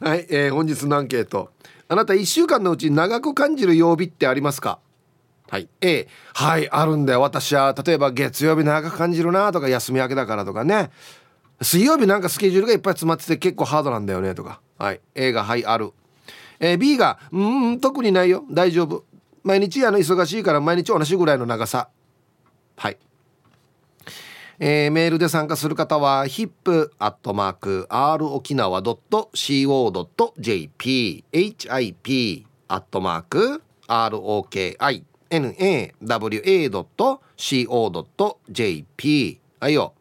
はい、えー、本日のアンケート。あなた1週間のうち長く感じる曜日ってありますか？はい。A はいあるんだよ。私は例えば月曜日長く感じるなとか休み明けだからとかね。水曜日なんかスケジュールがいっぱい詰まってて結構ハードなんだよねとか。はい A がはいある、えー、B がうん特にないよ。大丈夫。毎日あの忙しいから毎日同じぐらいの長さ。はいえー、メールで参加する方は hip.r 沖縄 .co.jp hip アットマーク ROKINAWA.co.jp はいよ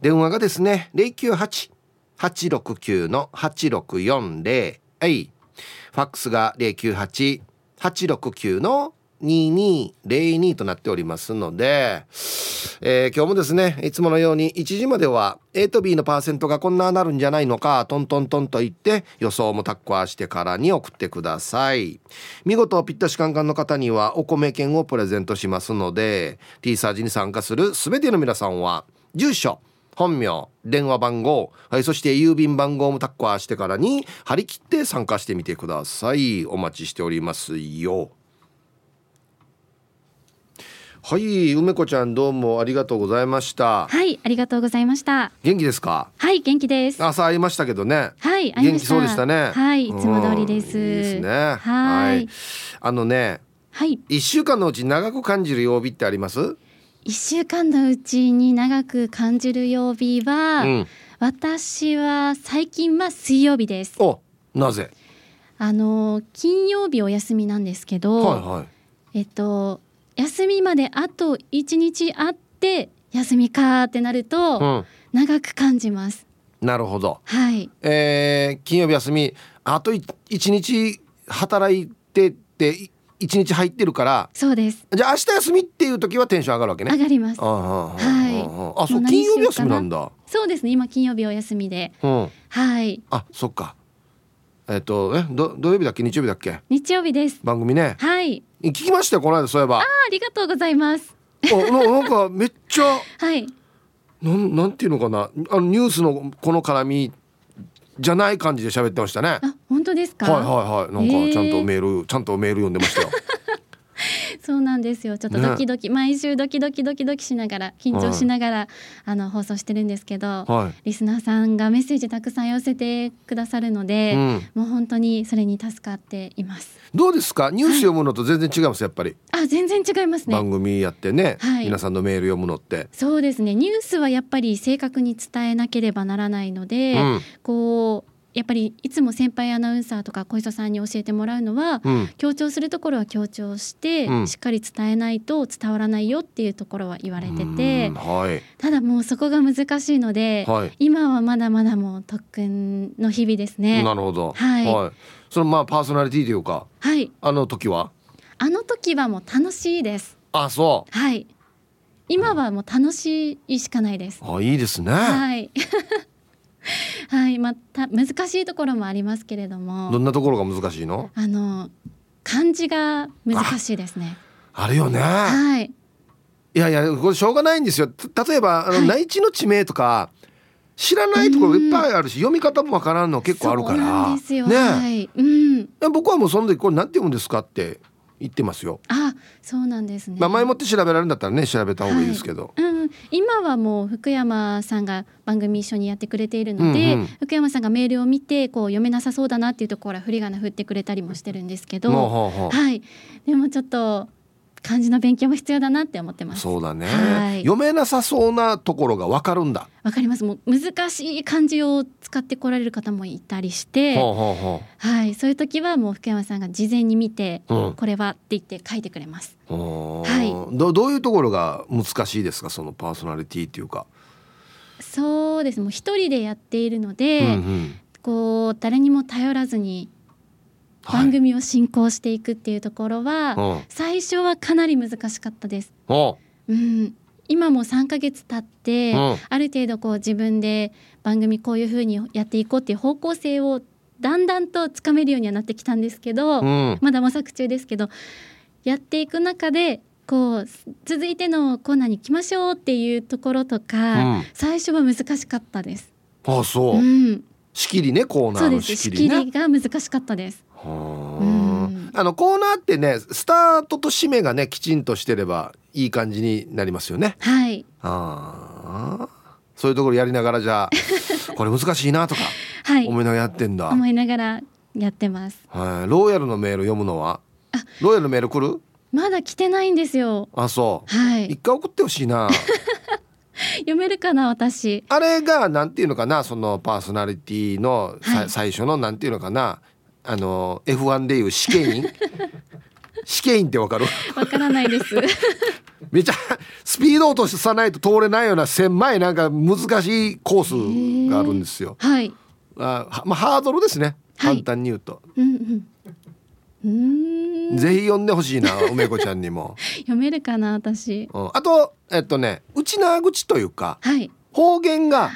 電話がですね098-869-8640。はい。ファックスが098-869の2202となっておりますので、えー、今日もですねいつものように1時までは A と B のパーセントがこんななるんじゃないのかトントントンと言って予想もタッコアしてからに送ってください。見事ぴったしカンカンの方にはお米券をプレゼントしますので T サージに参加する全ての皆さんは住所本名電話番号、はい、そして郵便番号もタッコアしてからに張り切って参加してみてください。お待ちしておりますよ。はい梅子ちゃんどうもありがとうございました。はいありがとうございました。元気ですか？はい元気です。朝会いましたけどね。はい元気そうでしたね。はいいつも通りです、いいですね。はい。あのねはい。一週間のうち長く感じる曜日ってあります？一週間のうちに長く感じる曜日は、うん、私は最近は水曜日です。おなぜ？あの金曜日お休みなんですけど、はいはい、えっと休みまであと1日あって休みかってなると、長く感じます。なるほど。はい。えー、金曜日休みあと1日働いてって1日入ってるからそうです。じゃあ明日休みっていう時はテンション上がるわけね。上がります。はい。あそう金曜日休みなんだ。そうですね。今金曜日お休みで、うん、はい。あそっか。えっ、とえど土曜日だっけ？日曜日だっけ？日曜日です。番組ね。はい聞きましたよこの間そういえば。あありがとうございます。あななんかめっちゃ はい。なんなんていうのかな。あのニュースのこの絡みじゃない感じで喋ってましたね。あ本当ですか？はいはいはい。なんかちゃんとメール、えー、ちゃんとメール読んでましたよそうなんですよ。ちょっとドキドキ、ね、毎週ドキドキドキドキしながら緊張しながら、はい、あの放送してるんですけど、はい、リスナーさんがメッセージたくさん寄せてくださるので、うん、もう本当にそれに助かっています。どうですか？ニュース読むのと全然違います、やっぱり。あ全然違いますね。番組やってね、はい、皆さんのメール読むのって。そうですね。ニュースはやっぱり正確に伝えなければならないので、うん、こうやっぱりいつも先輩アナウンサーとか小磯さんに教えてもらうのは、うん、強調するところは強調して、うん、しっかり伝えないと伝わらないよっていうところは言われてて、はい、ただもうそこが難しいので、はい、今はまだまだもう特訓の日々ですね。なるほど、はい、はい、そのまあパーソナリティというか、はい、あの時は？あの時はもう楽しいです。あそう。はい。今はもう楽しいしかないです。あいいですね。はい はいまた難しいところもありますけれども。どんなところが難しいの？あの漢字が難しいですね。あるよね。はい。いやいやこれしょうがないんですよ。例えばあの、内地の地名とか知らないところいっぱいあるし、読み方もわからんの結構あるから。ね、はい。うん、僕はもうその時これなんて読むんですかって言ってますよ。あ、そうなんですね。まあ前もって調べられるんだったらね調べた方がいいですけど。はい、うん、今はもう福山さんが番組一緒にやってくれているので、うんうん、福山さんがメールを見てこう読めなさそうだなっていうところは振り仮名振ってくれたりもしてるんですけど、はい。でもちょっと漢字の勉強も必要だなって思ってます。そうだね。はい、読めなさそうなところがわかるんだ。わかります。もう難しい漢字を使ってこられる方もいたりして、はい、そういう時はもう福山さんが事前に見て、うん、これはって言って書いてくれます。はい。どどういうところが難しいですか、そのパーソナリティっていうか。そうです。もう一人でやっているので、うんうん、こう誰にも頼らずに番組を進行していくっていうところは、はい、最初はかなり難しかったです。うん、今も3ヶ月経って、ある程度こう自分で番組こういうふうにやっていこうっていう方向性をだんだんとつかめるようにはなってきたんですけど、うん、まだ模索中ですけどやっていく中でこう続いてのコーナーに行きましょうっていうところとか、うん、最初は難しかったです。あそう、うん、仕切りねコーナーの仕切り、ね、仕切りが難しかったですあ。のコーナーってねスタートと締めがねきちんとしてればいい感じになりますよね。はい。ああ。そういうところやりながらじゃあ これ難しいなとか思いながらやってんだ、思いながらやってます。はい。ローヤルのメール読むのは？ローヤルのメール来る？まだ来てないんですよ。あそう。はい。一回送ってほしいな。読めるかな私。あれがなんていうのかなそのパーソナリティのさ、はい、最初のなんていうのかなあの F1 でいう試験員試験員ってわかる？わからないです めちゃスピード落とさないと通れないような狭いなんか難しいコースがあるんですよ。はい。あまあハードルですね。簡単に言うと。うんうん。ぜひ読んでほしいな 梅子ちゃんにも。読めるかな私。うん、あとえっとね内縄口というか、はい、方言が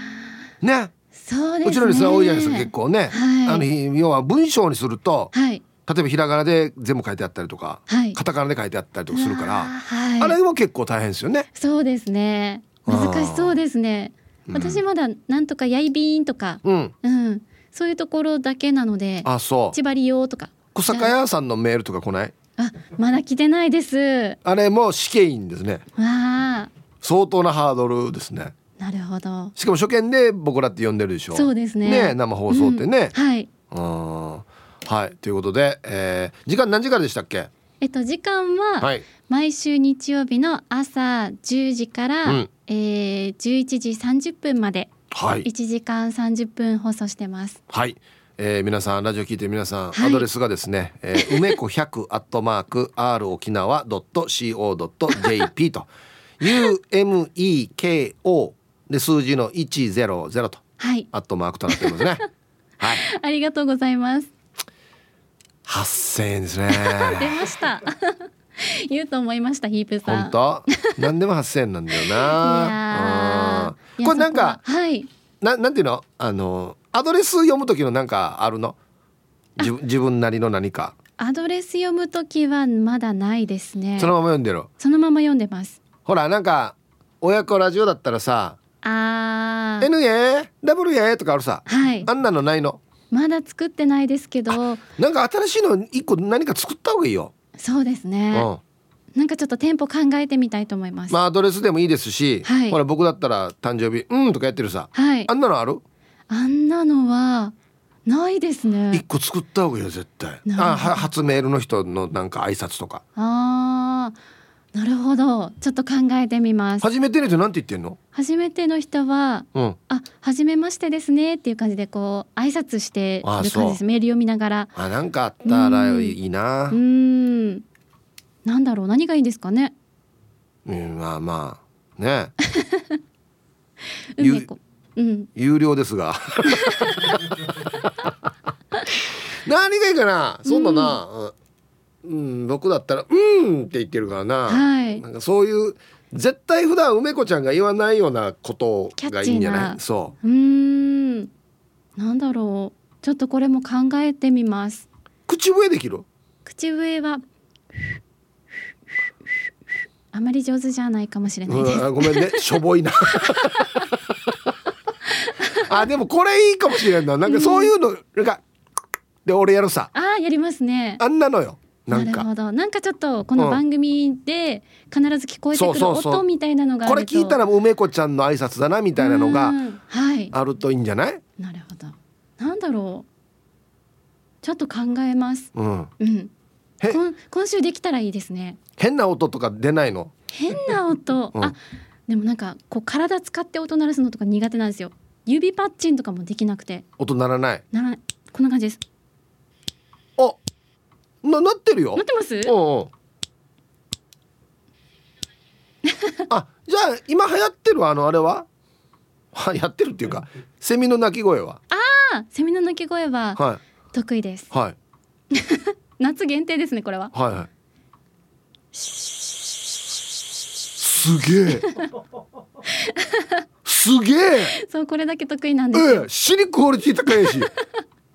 ね。そうですね。うちのリスナー多いじゃないですか結構ね。はい、あの要は文章にすると。はい例えばひらがなで全部書いてあったりとか、はい、カタカナで書いてあったりとかするから、はい、あれも結構大変ですよね。そうですね。難しそうですね。私まだなんとかやいびんとか、うん、うん、そういうところだけなので、あ、そう。千葉利用とか。小坂屋さんのメールとか来ない？あ、まだ来てないです。あれも試験員ですね。ああ。相当なハードルですね。なるほど。しかも初見で僕らって呼んでるでしょ。そうですね。ね生放送ってね。うん、はい。うん。はいということで、えー、時間何時からでしたっけ？えっと時間は毎週日曜日の朝10時から、うん、えー、11時30分まで、はい、1時間30分放送してますはいえー、皆さんラジオ聞いて皆さん、はい、アドレスがですね、えー、梅子100アットマーク r 沖縄ドット co ドット jp と umeko で数字の100と、はい、アットマークとなってますね。はい、ありがとうございます。八千円ですね。出ました。言うと思いましたヒープさん。本当？何でも八千円なんだよな。これなんかはい。ななんていうの？あのアドレス読む時のなんかあるの？自自分なりの何か。アドレス読む時はまだないですね。そのまま読んでるそのまま読んでます。ほらなんか親子ラジオだったらさあ NA、WA とかあるさ、はい、あんなのないのまだ作ってないですけどなんか新しいの一個何か作った方がいいよそうですね、うんなんかちょっと店舗考えてみたいと思います。まあアドレスでもいいですし、はい、ほら僕だったら誕生日うんとかやってるさ、はい、あんなのある？あんなのはないですね。一個作った方がいいよ絶対。あ初メールの人のなんか挨拶とか。ああ。なるほど。ちょっと考えてみます。初めての人なんて言ってんの？初めての人は、うん、あ初めましてですねっていう感じでこう挨拶してる感じです。メール読みながら。あなんかあったらいいな。うん。なんだろう。何がいいですかね。うんまあまあね。うん、有料ですが。何がいいかな？そんなな、うんうん、僕だったら「うん」って言ってるからな,、はい、なんかそういう絶対普段梅子ちゃんが言わないようなことがいいんじゃない？そう。うん。なんだろう。ちょっとこれも考えてみます。口笛できる？口笛はあまり上手じゃないかもしれないです。ごめんね。しょぼいな。あでもこれいいかもしれんな。なんかそういうの、なんかで俺やるさ。あやりますね。あんなのよなるほど。なんかちょっとこの番組で必ず聞こえてくる音みたいなのがこれ聞いたら梅子ちゃんの挨拶だなみたいなのがあるといいんじゃない、なるほど。なんだろう。ちょっと考えます。うん、うん、今今週できたらいいですね。変な音とか出ないの？変な音、うん、あでもなんかこう体使って音鳴らすのとか苦手なんですよ。指パッチンとかもできなくて。音鳴らない。ならこんな感じです。あななってるよ。なってます？うんうん。あじゃあ今流行ってるあのあれは？はやってるっていうかセミの鳴き声は？ああセミの鳴き声は得意です。はい。夏限定ですねこれは。はいはい。すげえ。すげえ。そうこれだけ得意なんですええ死にクオリティ高いし。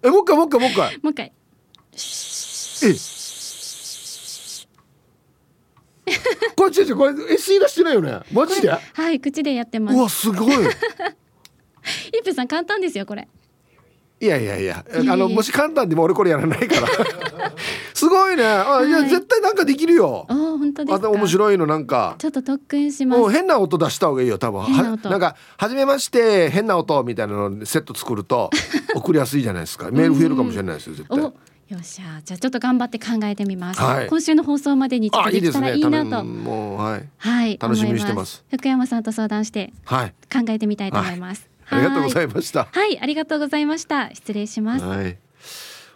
えもう一回もう一回もう一回。もう一回え これ違う違うこれ SE 出してないよね？マジで？はい口でやってます。うわすごい。イップさん簡単ですよこれ。いやいやいや。あのもし簡単でも俺これやらないから。すごいね。あ、い、や絶対なんかできるよ。あ本当ですか？面白いのなんか。ちょっと特訓します。変な音出した方がいいよ多分。はなんか初めまして変な音みたいなのセット作ると送りやすいじゃないですか。メール増えるかもしれないですよ絶対よっしゃ。じゃあちょっと頑張って考えてみます、はい、今週の放送までにちょっとできたらいいなと、ね、もうはい、はい、楽しみにしてます。福山さんと相談して考えてみたいと思います、はい、ありがとうございました。はい。ありがとうございました。失礼します、はい、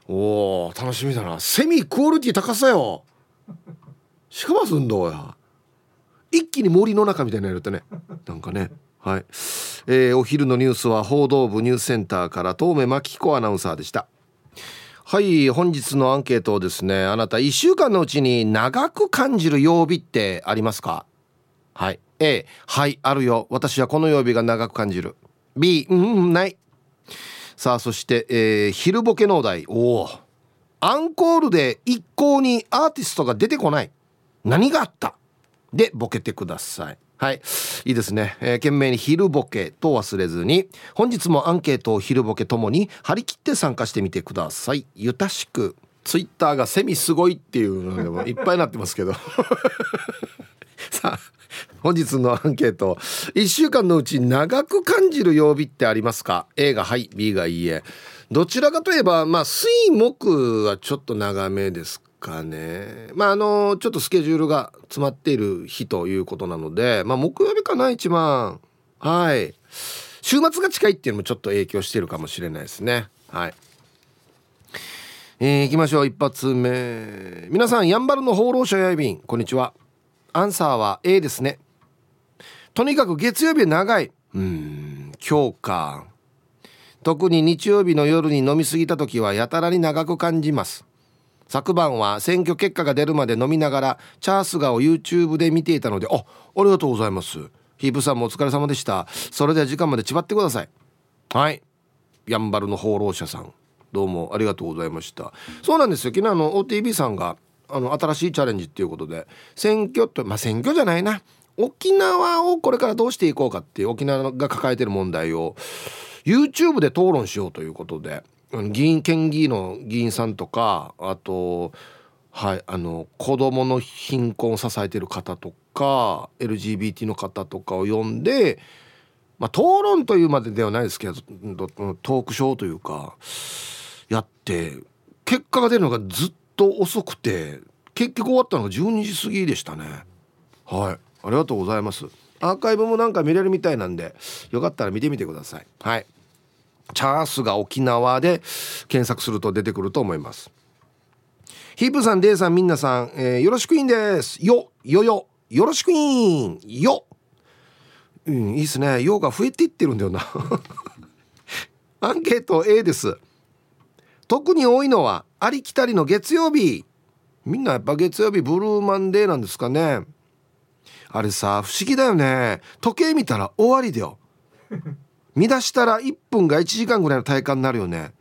おお楽しみだな。セミクオリティ高さよ。しかもすんどうや。一気に森の中みたいなやるとね。なんかね。はい、えー、お昼のニュースは報道部ニュースセンターから東目真紀子アナウンサーでしたはい本日のアンケートをですねあなた1週間のうちに長く感じる曜日ってありますか？はい。A はいあるよ。私はこの曜日が長く感じる。B うんない。さあそして、えー、昼ボケのお題。おおアンコールで一向にアーティストが出てこない。何があった？でボケてください。はい。いいですね。えー、懸命に昼ボケと忘れずに、本日もアンケートを昼ボケともに張り切って参加してみてください。ゆたしく。ツイッターがセミすごいっていうのでもいっぱいになってますけど。さあ、本日のアンケート。1週間のうち長く感じる曜日ってありますか ?A がはい、B がいいえ。どちらかといえば、まあ、水木はちょっと長めですかね。まああのちょっとスケジュールが詰まっている日ということなのでまあ木曜日かな一番。はい。週末が近いっていうのもちょっと影響してるかもしれないですね。はい。えー、行きましょう。一発目。皆さんやんばるの放浪者やいびん。こんにちは。アンサーは A ですね。とにかく月曜日長い。うん今日か。特に日曜日の夜に飲み過ぎた時はやたらに長く感じます。昨晩は選挙結果が出るまで飲みながらチャースガを YouTube で見ていたのであありがとうございます。ヒープさんもお疲れ様でした。それでは時間までちばってください。はい。やんばるの放浪者さん。どうもありがとうございました。そうなんですよ。昨日の OTB さんがあの新しいチャレンジっていうことで選挙とまあ選挙じゃないな。沖縄をこれからどうしていこうかっていう沖縄が抱えてる問題を YouTube で討論しようということで議員県議の議員さんとかあとはいあの子どもの貧困を支えてる方とか LGBT の方とかを呼んで、まあ、討論というまでではないですけどトークショーというかやって結果が出るのがずっと遅くて結局終わったのが12時過ぎでしたね。はい。ありがとうございます。アーカイブもなんか見れるみたいなんでよかったら見てみてください。はい。チャースが沖縄で検索すると出てくると思います。ヒープさんデイさんみんなさん、えー、よろしくいんです。よよよ。よろしくいん。よ。うんいいっすね。よが増えていってるんだよな。アンケート A です。特に多いのはありきたりの月曜日。みんなやっぱ月曜日ブルーマンデーなんですかね。あれさ不思議だよね。時計見たら終わりだよ。乱したら1分が1時間ぐらいの体感になるよね。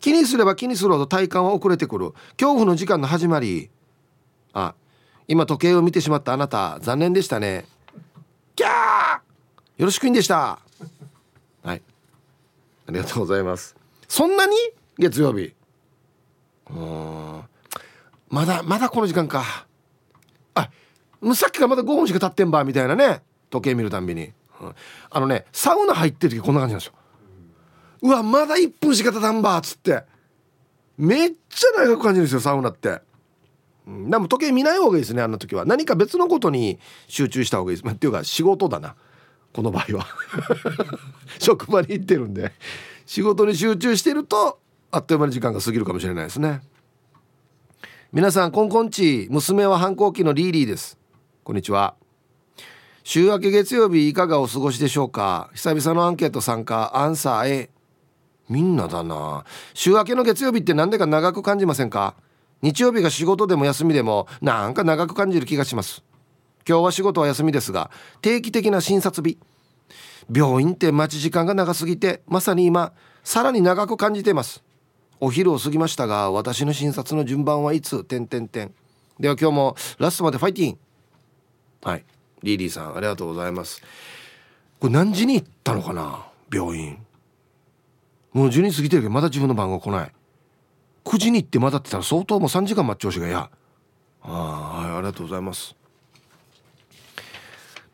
気にすれば気にするほど体感は遅れてくる。恐怖の時間の始まり。あ今時計を見てしまったあなた残念でしたね。キャー！よろしくいんでした。はい。ありがとうございます。そんなに月曜日？うん。まだまだこの時間か。あさっきからまだ5分しか経ってんばみたいなね。時計見るたんびに。あのねサウナ入ってる時こんな感じなんですよ。うわまだ1分しか経たんばっつって。めっちゃ長く感じるんですよサウナって。うん。でも時計見ない方がいいですねあんな時は。何か別のことに集中した方がいいです、ま、っていうか仕事だな。この場合は。職場に行ってるんで。仕事に集中してるとあっという間に時間が過ぎるかもしれないですね。皆さんこんこんち娘は反抗期のリーリーです。こんにちは。週明け月曜日いかがお過ごしでしょうか？久々のアンケート参加アンサー A みんなだな。週明けの月曜日って何でか長く感じませんか？日曜日が仕事でも休みでもなんか長く感じる気がします。今日は仕事は休みですが定期的な診察日。病院って待ち時間が長すぎてまさに今さらに長く感じています。お昼を過ぎましたが私の診察の順番はいつ？点点点では今日もラストまでファイティン。はい。リリーさんありがとうございます。これ何時に行ったのかな？病院。もう12時過ぎてるけどまだ自分の番号来ない。9時に行ってまだってたら相当もう3時間待ち遠しがやあはいありがとうございます。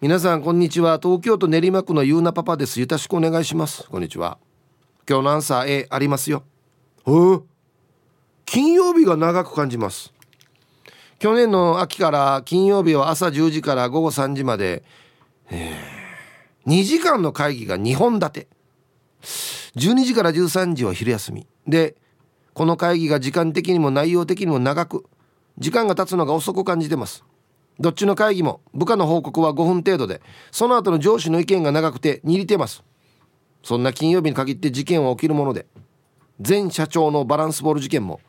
皆さんこんにちは。東京都練馬区のゆうなパパです。よろしくお願いします。こんにちは。今日のアンサー A ありますよ。金曜日が長く感じます。去年の秋から金曜日は朝10時から午後3時まで、えー、2時間の会議が2本立て。12時から13時は昼休み。でこの会議が時間的にも内容的にも長く時間が経つのが遅く感じてます。どっちの会議も部下の報告は5分程度でその後の上司の意見が長くて握りてます。そんな金曜日に限って事件は起きるもので前社長のバランスボール事件も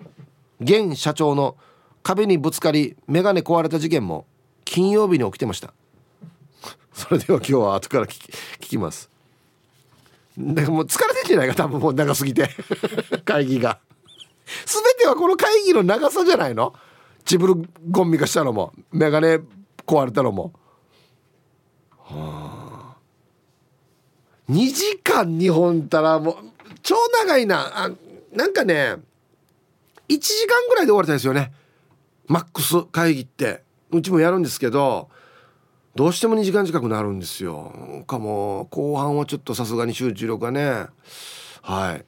現社長の壁にぶつかり眼鏡壊れた事件も金曜日に起きてました。それでは今日は後から聞き聞きます。だからもう疲れてんじゃないか多分もう長すぎて。会議が。全てはこの会議の長さじゃないの？チブルゴンミがしたのも眼鏡壊れたのも。はあ。2時間2本たらもう超長いな。あなんかね1時間ぐらいで終わりたいですよね。マックス会議ってうちもやるんですけどどうしても2時間近くなるんですよ。かも後半はちょっとさすがに集中力がね。はい。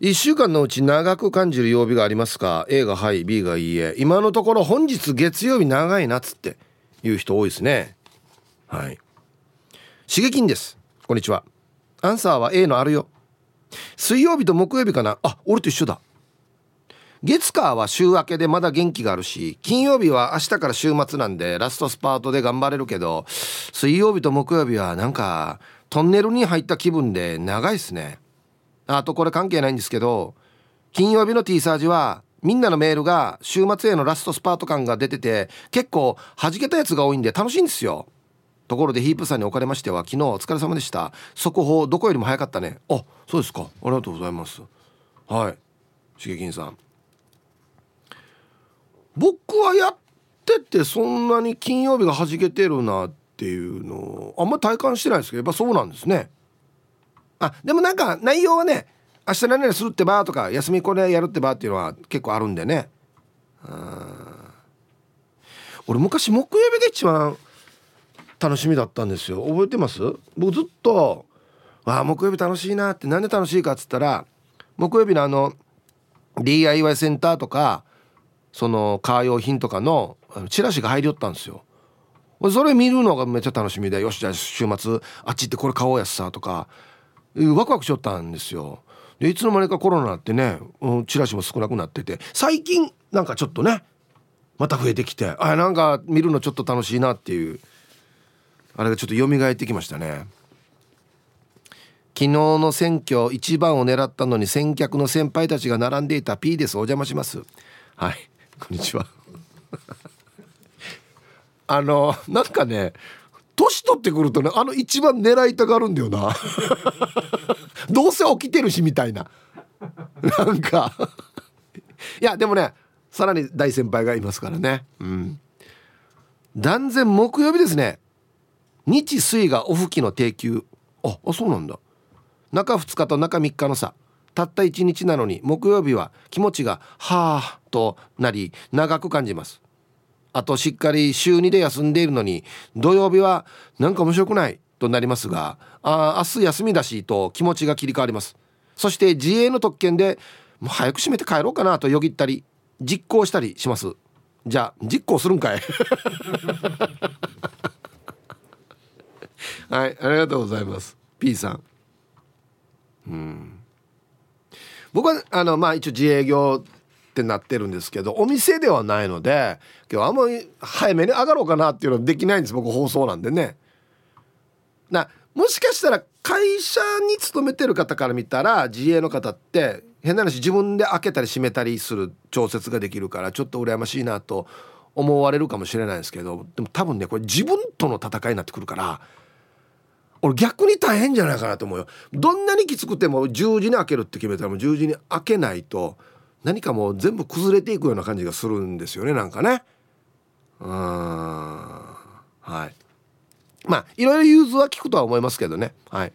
1週間のうち長く感じる曜日がありますか？A がはい B がいいえ。今のところ本日月曜日長いなっつって言う人多いですね。はい。刺激です。こんにちは。アンサーは A のあるよ。水曜日と木曜日かな？あ俺と一緒だ。月火は週明けでまだ元気があるし金曜日は明日から週末なんでラストスパートで頑張れるけど水曜日と木曜日はなんかトンネルに入った気分で長いっすね。あとこれ関係ないんですけど金曜日の T サージはみんなのメールが週末へのラストスパート感が出てて結構弾けたやつが多いんで楽しいんですよ。ところでヒープさんにおかれましては昨日お疲れ様でした。速報どこよりも早かったね。あそうですか。ありがとうございます。はい。しげきんさん。僕はやっててそんなに金曜日が弾けてるなっていうのをあんま体感してないですけどやっぱそうなんですね。あでもなんか内容はね明日何々するってばとか休みこれやるってばっていうのは結構あるんでね。俺昔木曜日が一番楽しみだったんですよ。覚えてます？僕ずっとあ木曜日楽しいなってなんで楽しいかっつったら木曜日のあの DIY センターとかそのカー用品とかのチラシが入りよったんですよ。それ見るのがめっちゃ楽しみでよしじゃあ週末あっち行ってこれ買おうやつさとかワクワクしよったんですよ。でいつの間にかコロナってね、うん、チラシも少なくなってて最近なんかちょっとねまた増えてきてあなんか見るのちょっと楽しいなっていうあれがちょっと蘇ってきましたね。昨日の選挙一番を狙ったのに先客の先輩たちが並んでいた P です。お邪魔します。はい。こんにちは。あのなんかね年取ってくるとねあの一番狙いたがるんだよな。どうせ起きてるしみたいな。なんか。いやでもねさらに大先輩がいますからね。うん。断然木曜日ですね。日水がオフ期の定休。ああそうなんだ。中2日と中3日のさ。たった1日なのに木曜日は気持ちが「はあ」となり長く感じます。あとしっかり週2で休んでいるのに土曜日はなんか面白くないとなりますがあ明日休みだしと気持ちが切り替わります。そして自営の特権でもう早く閉めて帰ろうかなとよぎったり実行したりします。じゃあ実行するんかい。はいありがとうございます。P さん。うん。僕はあのまあ一応自営業ってなってるんですけどお店ではないので今日あんまり早めに上がろうかなっていうのはできないんです僕放送なんでね。なもしかしたら会社に勤めてる方から見たら自営の方って変な話自分で開けたり閉めたりする調節ができるからちょっと羨ましいなと思われるかもしれないですけどでも多分ねこれ自分との戦いになってくるから俺逆に大変じゃないかなと思うよ。どんなにきつくても10時に開けるって決めたらもう10時に開けないと何かもう全部崩れていくような感じがするんですよねなんかね。うんはい。まあいろいろ融通は聞くとは思いますけどね。はい。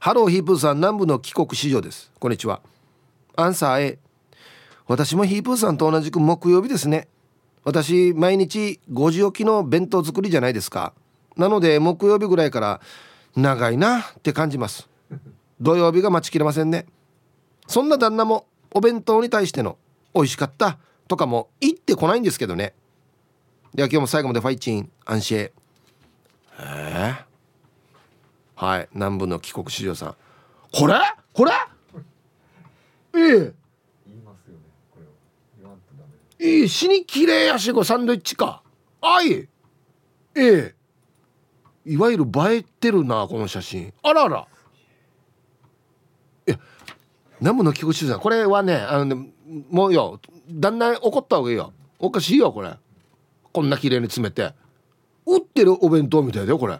ハローヒープーさん南部の帰国子女です。こんにちは。アンサー A 私もヒープーさんと同じく木曜日ですね。私毎日5時起きの弁当作りじゃないですか。なので木曜日ぐらいから長いなって感じます。土曜日が待ちきれませんね。そんな旦那もお弁当に対しての美味しかったとかも言ってこないんですけどね。では今日も最後までファイチンアンシェえはい南部の帰国子女さん。これ？これ？ええ。いい死に綺麗やしこサンドイッチか。あい。ええいわゆる映えてるなこの写真。あらあら。いや南部の菊池さんこれはねあのねもうよ旦那怒った方がいいよ。おかしいよこれ。こんな綺麗に詰めて。売ってるお弁当みたいだよこれ。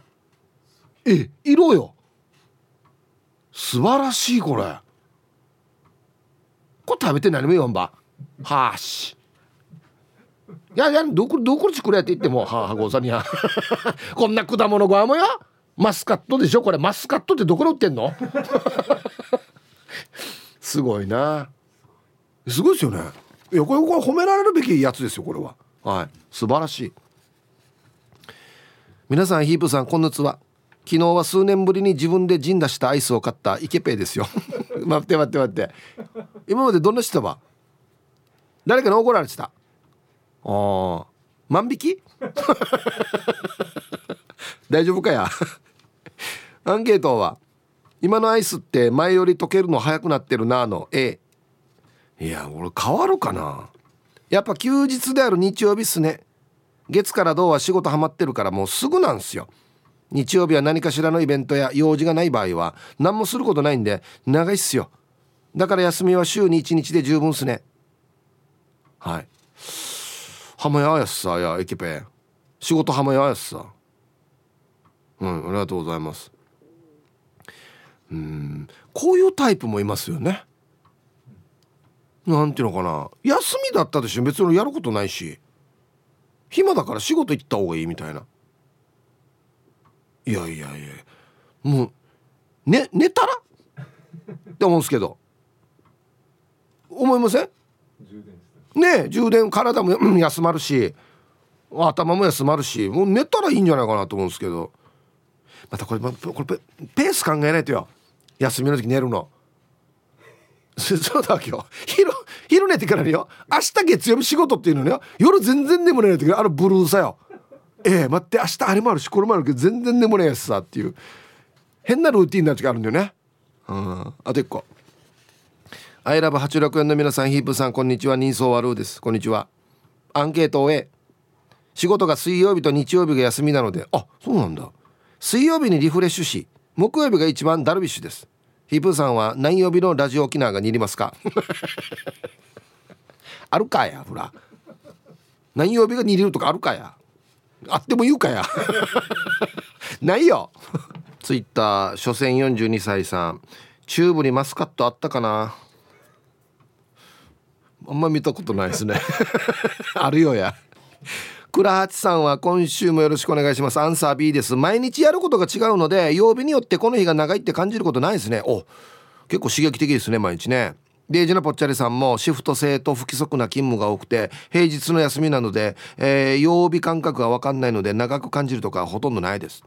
え色よ。素晴らしいこれ。これ食べて何も言わんば。はーしいやいやどこどこちくれって言ってもはあごさにゃ こんな果物ごはもよ。マスカットでしょこれ。マスカットってどこで売ってんの？すごいな。すごいですよね。いやこれこれ褒められるべきやつですよこれは。はい。素晴らしい。皆さんヒープさんこんにちは。昨日は数年ぶりに自分で陣出したアイスを買ったイケペイですよ。待って待って待って。今までどんな人は誰かに怒られてた？あ万引き？大丈夫かや？アンケートは今のアイスって前より溶けるの早くなってるなの。A いや俺変わるかな？やっぱ休日である日曜日っすね。月から土は仕事ハマってるからもうすぐなんすよ。日曜日は何かしらのイベントや用事がない場合は何もすることないんで長いっすよ。だから休みは週に1日で十分っすね。はい。ハマややすさやエキペ仕事ハマややすさうんありがとうございます。うんこういうタイプもいますよね。なんていうのかな。休みだったでしょ別にやることないし。暇だから仕事行った方がいいみたいな。いやいやいや。もうね寝たら？って思うんですけど。思いません？ね充電体も休まるし頭も休まるしもう寝たらいいんじゃないかなと思うんですけど。またこれこれペース考えないとよ。休みの時寝るの。そうだ今日昼昼寝てからよ。明日月曜日仕事っていうのよ。夜全然眠れない時あのブルーさよ。ええー、待って明日あれもあるしこれもあるけど全然眠れないしさっていう。変なルーティンな時あるんだよね。うん。あと一個。アイラブ864の皆さんヒープさんこんにちは。人相悪うです。こんにちは。アンケートを終え仕事が水曜日と日曜日が休みなのであそうなんだ。水曜日にリフレッシュし木曜日が一番ダルビッシュです。ヒープさんは何曜日のラジオ沖縄が似りますか？あるかやほら。何曜日が似るとかあるかや。あっても言うかや。ないよ。ツイッター初戦42歳さん。チューブにマスカットあったかな？あんま見たことないですね。あるよや。倉八さんは今週もよろしくお願いします。アンサー B です。毎日やることが違うので曜日によってこの日が長いって感じることないですね。お結構刺激的ですね毎日ね。デイジのぽっちゃりさんもシフト制と不規則な勤務が多くて平日の休みなので、えー、曜日感覚が分かんないので長く感じるとかほとんどないです。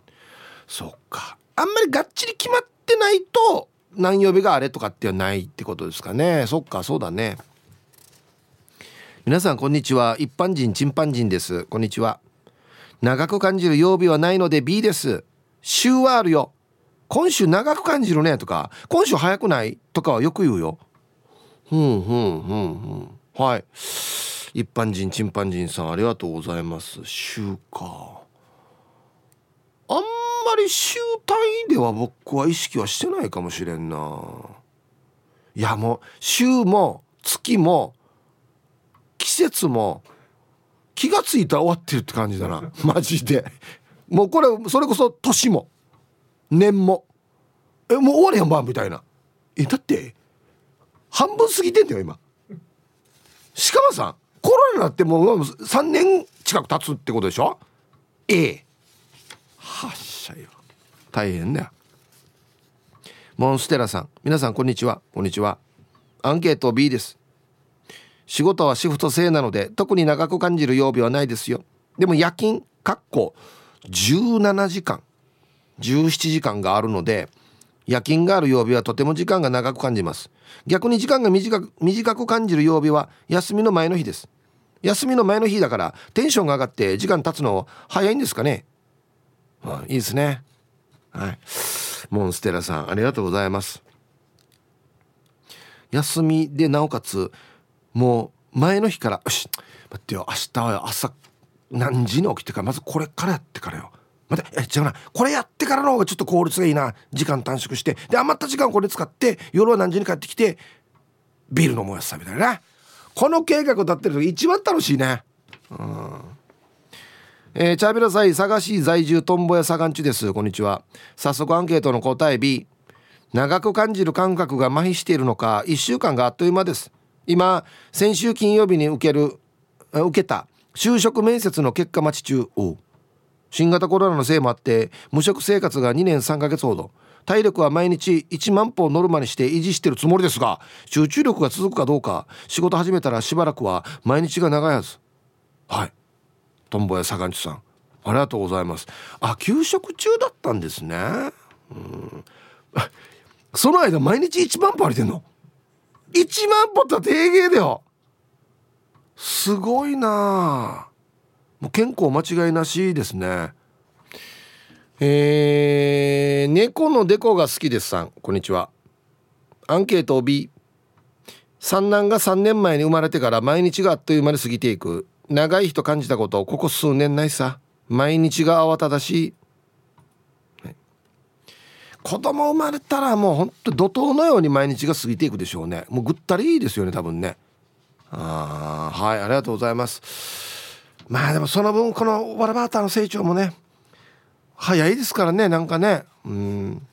そっか。あんまりがっちり決まってないと何曜日があれとかってはないってことですかね。そっかそうだね。皆さんこんにちは。一般人チンパンジンです。こんにちは。長く感じる曜日はないので B です。週はあるよ。今週長く感じるね。とか今週早くない？とかはよく言うよ。ふんふんふんふん。はい。一般人チンパンジンさんありがとうございます。週か。あんまり週単位では僕は意識はしてないかもしれんな。いやもう週も月も季節も気が付いたら終わってるって感じだな。マジで。もうこれそれこそ年も年も。えもう終わりやんばみたいな。えだって半分過ぎてんだよ今。しかもさコロナになってもう3年近く経つってことでしょ？ええ。はっしゃよ。大変だよ。モンステラさん。皆さんこんにちは。こんにちは。アンケート B です。仕事はシフト制なので特に長く感じる曜日はないですよ。でも夜勤かっこ17時間17時間があるので夜勤がある曜日はとても時間が長く感じます。逆に時間が短く短く感じる曜日は休みの前の日です。休みの前の日だからテンションが上がって時間経つの早いんですかね、あ、いいですね。はい。モンステラさんありがとうございます。休みでなおかつもう前の日から「よし待ってよ明日は朝何時に起きてからまずこれからやってからよ」待ってえ違うな。これやってからの方がちょっと効率がいいな。時間短縮して。で余った時間これ使って夜は何時に帰ってきてビール飲もうやつさみたいな。この計画を立ってる時一番楽しいね。うん。えー、チャービラサイ佐賀市在住トンボ屋佐賀んちです。こんにちは。早速アンケートの答え B 長く感じる感覚が麻痺しているのか1週間があっという間です。今先週金曜日に受ける受けた就職面接の結果待ち中。新型コロナのせいもあって無職生活が2年3ヶ月ほど。体力は毎日1万歩ノルマにして維持してるつもりですが集中力が続くかどうか仕事始めたらしばらくは毎日が長いはず。はい。トンボや坂道さん。ありがとうございます。あ休職中だったんですね。うん。その間毎日1万歩歩いてんの？1万歩って定芸だよ。すごいな。もう健康間違いなしですね。えー、猫のデコが好きですさん。こんにちは。アンケート B 三男が3年前に生まれてから毎日があっという間に過ぎていく。長い日と感じたことをここ数年ないさ。毎日が慌ただし、い、子供生まれたらもうほんと怒涛のように毎日が過ぎていくでしょうね。もうぐったりいいですよね多分ね。あはいありがとうございます。まあでもその分このワラバーターの成長もね早いですからねなんかね。うん。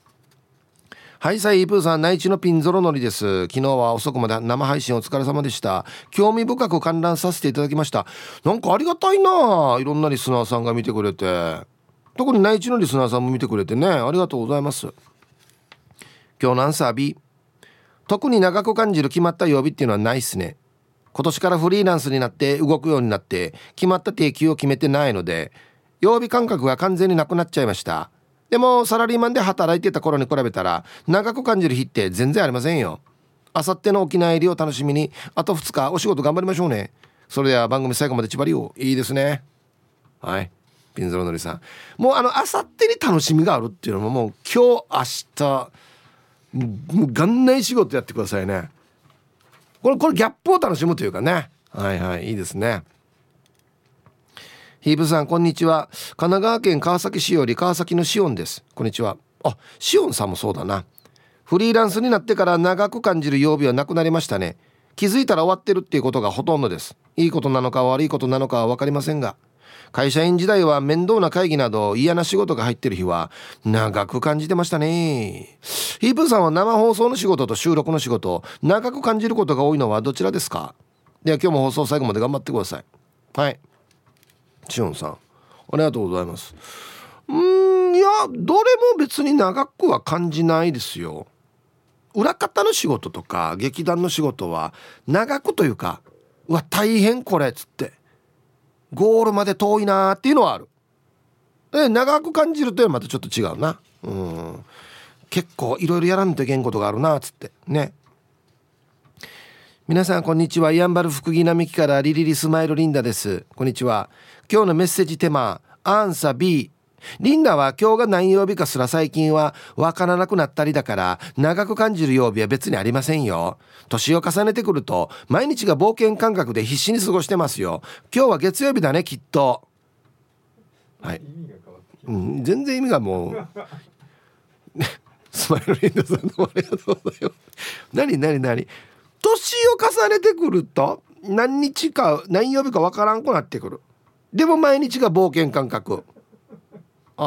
はいさいイープーさん内地のピンゾロのりです。昨日は遅くまで生配信お疲れ様でした。興味深く観覧させていただきました。なんかありがたいないろんなリスナーさんが見てくれて。特に内地のリスナーさんも見てくれてね。ありがとうございます。今日のアンサー B 特に長く感じる決まった曜日っていうのはないっすね。今年からフリーランスになって動くようになって決まった定休を決めてないので曜日感覚が完全になくなっちゃいました。でもサラリーマンで働いてた頃に比べたら長く感じる日って全然ありませんよ。あさっての沖縄入りを楽しみにあと2日お仕事頑張りましょうね。それでは番組最後まで千葉りを。いいですね。はい。ピンゾロのりさん。もうあのあさってに楽しみがあるっていうのももう今日明日もう元内仕事やってくださいね。これこれギャップを楽しむというかね。はいはいいいですね。ヒーブさんこんにちは。神奈川県川崎市より川崎のシオンです。こんにちは。あシオンさんもそうだな。フリーランスになってから長く感じる曜日はなくなりましたね。気づいたら終わってるっていうことがほとんどです。いいことなのか悪いことなのかは分かりませんが会社員時代は面倒な会議など嫌な仕事が入ってる日は長く感じてましたね。ヒープーさんは生放送の仕事と収録の仕事長く感じることが多いのはどちらですか？では今日も放送最後まで頑張ってください。はい。しおんさん。ありがとうございます。うーんいやどれも別に長くは感じないですよ。裏方の仕事とか劇団の仕事は長くというかうわ大変これっつって。ゴールまで遠いなーっていうのはある。で長く感じるとまたちょっと違うな。うん。結構いろいろやらんといけんことがあるなっつって。ね。皆さんこんにちは。ヤンバル福木並木からリリリスマイルリンダです。こんにちは。今日のメッセージテーマアンサ B リンダは今日が何曜日かすら最近はわからなくなったりだから長く感じる曜日は別にありませんよ。年を重ねてくると毎日が冒険感覚で必死に過ごしてますよ。今日は月曜日だねきっと。はい、うん、全然意味がもう スマイルリンダさんどうもありがとうございます。何何何？年を重ねてくると何日か何曜日かわからんくなってくる。でも毎日が冒険感覚。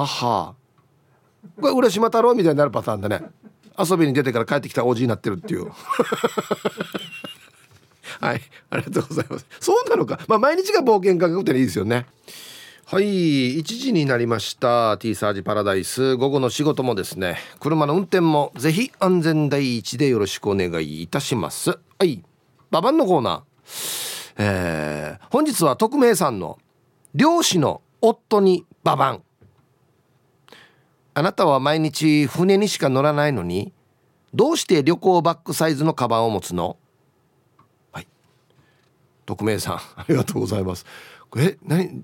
あは。これ浦島太郎みたいになるパターンだね。遊びに出てから帰ってきたおじになってるっていう。はいありがとうございます。そうなのか。まあ毎日が冒険感覚っていいですよね。はい1時になりました。T サージパラダイス。午後の仕事もですね。車の運転もぜひ安全第一でよろしくお願いいたします。はいババンのコーナー。えー、本日は匿名さんの漁師の夫にババンあなたは毎日船にしか乗らないのにどうして旅行バッグサイズのカバンを持つの？はい。匿名さん ありがとうございます。え何？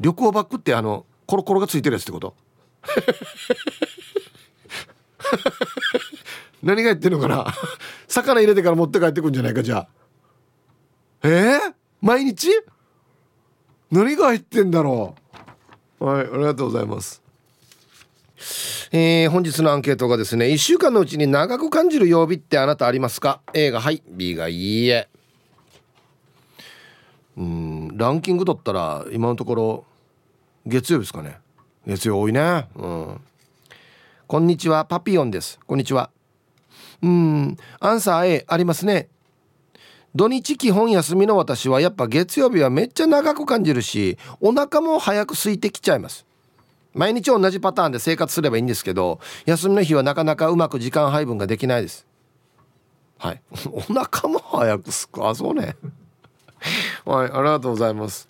旅行バッグってあのコロコロがついてるやつってこと？何が言ってんのかな？魚入れてから持って帰ってくんじゃないかじゃあ。えー、毎日？何が入ってんだろう？はいありがとうございます。えー、本日のアンケートがですね1週間のうちに長く感じる曜日ってあなたありますか？A がはい。B がいいえ。うんランキング取ったら今のところ月曜日ですかね。月曜多いね。うん。こんにちは。パピヨンです。こんにちは。うん。アンサー A ありますね。土日基本休みの私はやっぱ月曜日はめっちゃ長く感じるしお腹も早く空いてきちゃいます。毎日同じパターンで生活すればいいんですけど休みの日はなかなかうまく時間配分ができないです。はい。お腹も早くすくあそうね。はいありがとうございます。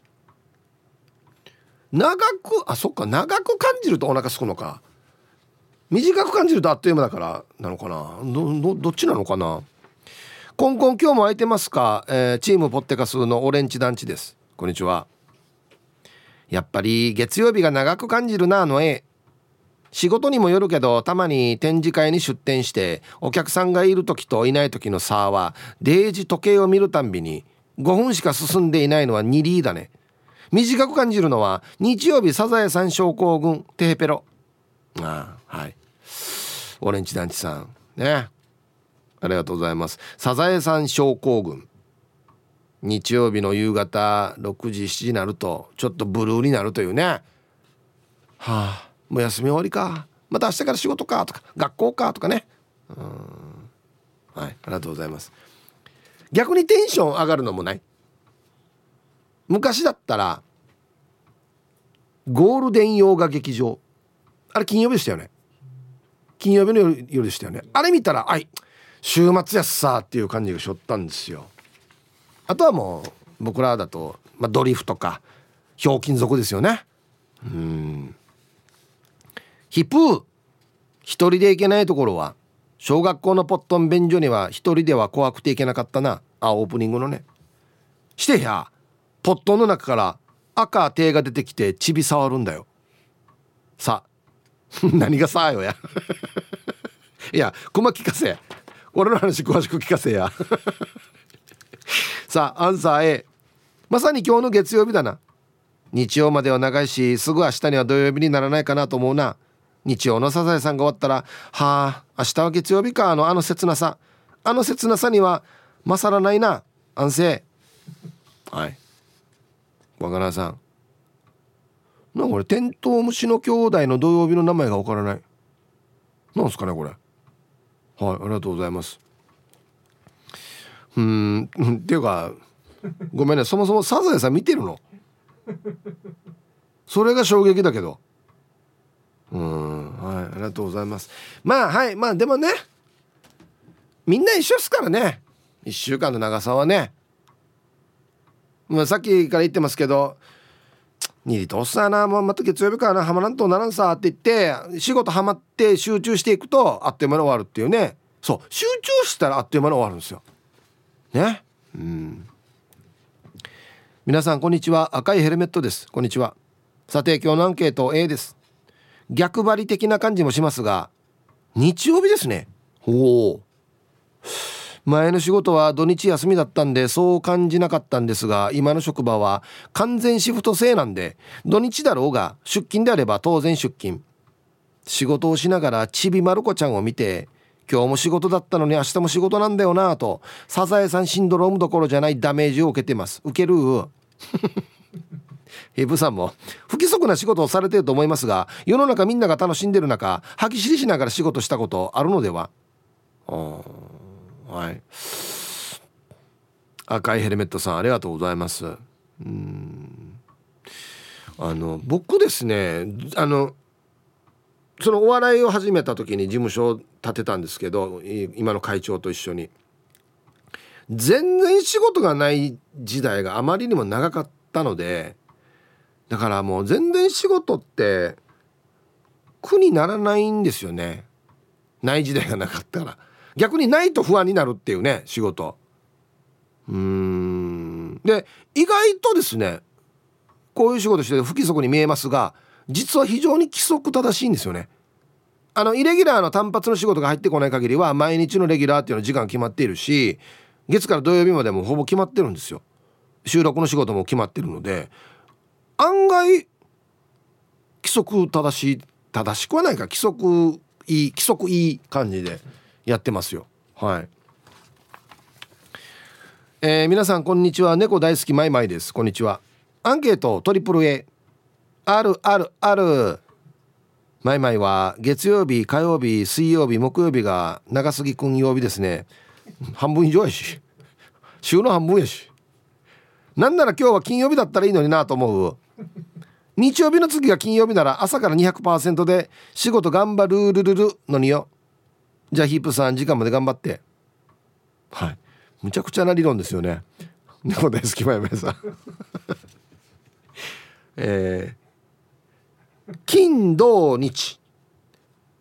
長くあそっか長く感じるとお腹すくのか。短く感じるとあっという間だからなのかな。どどっちなのかな。コンコン今日も空いてますか、えー、チームポッテカスのオレンジ団地です。こんにちは。やっぱり月曜日が長く感じるなあの絵。仕事にもよるけどたまに展示会に出店してお客さんがいる時といない時の差はデージ時計を見るたんびに5分しか進んでいないのは2リーだね。短く感じるのは日曜日サザエさん症候群テヘペロ。ああはい。オレンジ団地さん。ね。ありがとうございます。サザエさん症候群。日曜日の夕方6時7時になるとちょっとブルーになるというね。はあもう休み終わりか。また明日から仕事かとか学校かとかね。うん。はいありがとうございます。逆にテンション上がるのもない。昔だったらゴールデン洋画劇場。あれ金曜日でしたよね。金曜日の夜でしたよね。あれ見たら「はい週末やっさ」っていう感じがしょったんですよ。あとはもう僕らだと、まあ、ドリフとかひょうきん族ですよね。うん。ヒプー一人で行けないところは小学校のポットン便所には一人では怖くて行けなかったな。あオープニングのね。してやポットンの中から赤手が出てきてちび触るんだよ。さ。何がさよや。いや熊聞かせ。俺の話詳しく聞かせや。さあアンサー A まさに今日の月曜日だな。日曜までは長いしすぐ明日には土曜日にならないかなと思うな。日曜のサザエさんが終わったらはあ明日は月曜日かのあの切なさ。あの切なさには勝らないな。安静。はい。若菜さん。なんかこれテントウムシの兄弟の土曜日の名前がわからない。なんすかねこれ。はいありがとうございます。うん。っていうかごめんね。そもそもサザエさん見てるの？それが衝撃だけど。うん。はいありがとうございます。まあはい。まあでもねみんな一緒っすからね。1週間の長さはね。まあさっきから言ってますけど2リとおっさな、もうまた月曜日からな。はまらんとならんさって言って仕事はまって集中していくとあっという間に終わるっていうね。そう。集中したらあっという間に終わるんですよ。ね。うん。皆さんこんにちは。赤いヘルメットです。こんにちは。さて今日のアンケート A です。逆張り的な感じもしますが日曜日ですね。ほう。前の仕事は土日休みだったんでそう感じなかったんですが今の職場は完全シフト制なんで土日だろうが出勤であれば当然出勤。仕事をしながらちびまる子ちゃんを見て今日も仕事だったのに明日も仕事なんだよなとサザエさんシンドロームどころじゃないダメージを受けてます。受ける？ヘブさんも不規則な仕事をされてると思いますが世の中みんなが楽しんでる中吐き知りしながら仕事したことあるのでは？はい。赤いヘルメットさんありがとうございます。うん。あの僕ですねあのそのお笑いを始めた時に事務所を建てたんですけど今の会長と一緒に。全然仕事がない時代があまりにも長かったのでだからもう全然仕事って苦にならないんですよね。ない時代がなかったら。逆にないと不安になるっていうね仕事。うん。で意外とですねこういう仕事して不規則に見えますが実は非常に規則正しいんですよね。あのイレギュラーの単発の仕事が入ってこない限りは毎日のレギュラーっていうの時間決まっているし月から土曜日までもほぼ決まってるんですよ。収録の仕事も決まってるので。案外規則正しい正しくはないか。規則いい規則いい感じでやってますよ。はい。えー、皆さんこんにちは。猫大好きマイマイです。こんにちは。アンケートトリプル A あるあるある。マイマイは月曜日火曜日水曜日木曜日が長杉くん曜日ですね。半分以上やし。週の半分やし。なんなら今日は金曜日だったらいいのになと思う。日曜日の次が金曜日なら朝から200%で仕事頑張るるるるのによ。じゃあヒープさん時間まで頑張って。はい。むちゃくちゃな理論ですよね。猫大好きまやめさん。えー、金土日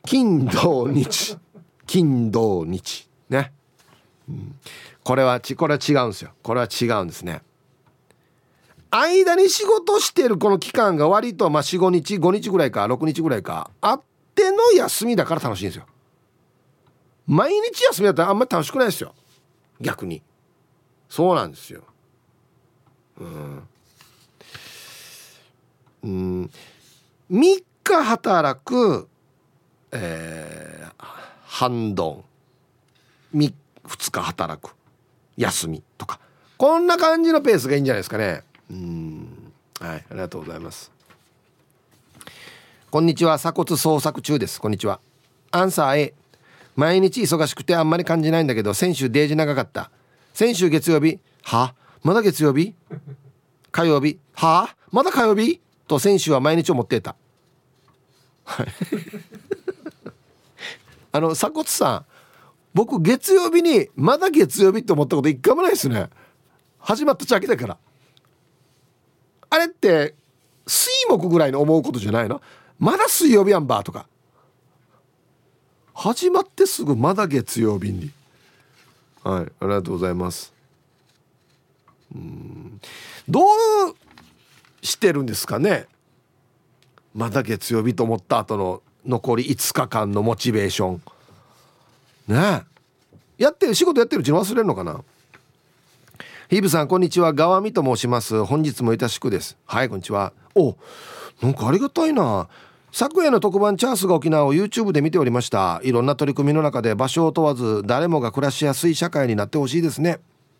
金土日金土日ね、うん、これはちこれは違うんですよこれは違うんですね間に仕事してるこの期間が割とまあ45日5日ぐらいか6日ぐらいかあっての休みだから楽しいんですよ毎日休みだったらあんまり楽しくないですよ逆にそうなんですようんうん3日働くえー、半ドン。2, 2日働く。休みとか。こんな感じのペースがいいんじゃないですかね。うん。はいありがとうございます。こんにちは。鎖骨捜索中です。こんにちは。アンサー A 毎日忙しくてあんまり感じないんだけど先週デージ長かった。先週月曜日は？まだ月曜日？火曜日？は？まだ火曜日？と先週は毎日思っていた。はい。あの鎖骨さん僕月曜日にまだ月曜日って思ったこと一回もないですね。始まったちゃけだから。あれって水木ぐらいの思うことじゃないの？まだ水曜日やんばとか。始まってすぐまだ月曜日に。はいありがとうございます。うん。どうしてるんですかね。まだ月曜日と思った後の残り5日間のモチベーション。ね。やってる仕事やってるうちに忘れるのかな。ヒブさんこんにちは。川見と申します。本日もいたしくです。はいこんにちは。おなんかありがたいな。昨夜の特番チャンスが沖縄を YouTube で見ておりました。いろんな取り組みの中で場所を問わず誰もが暮らしやすい社会になってほしいですね。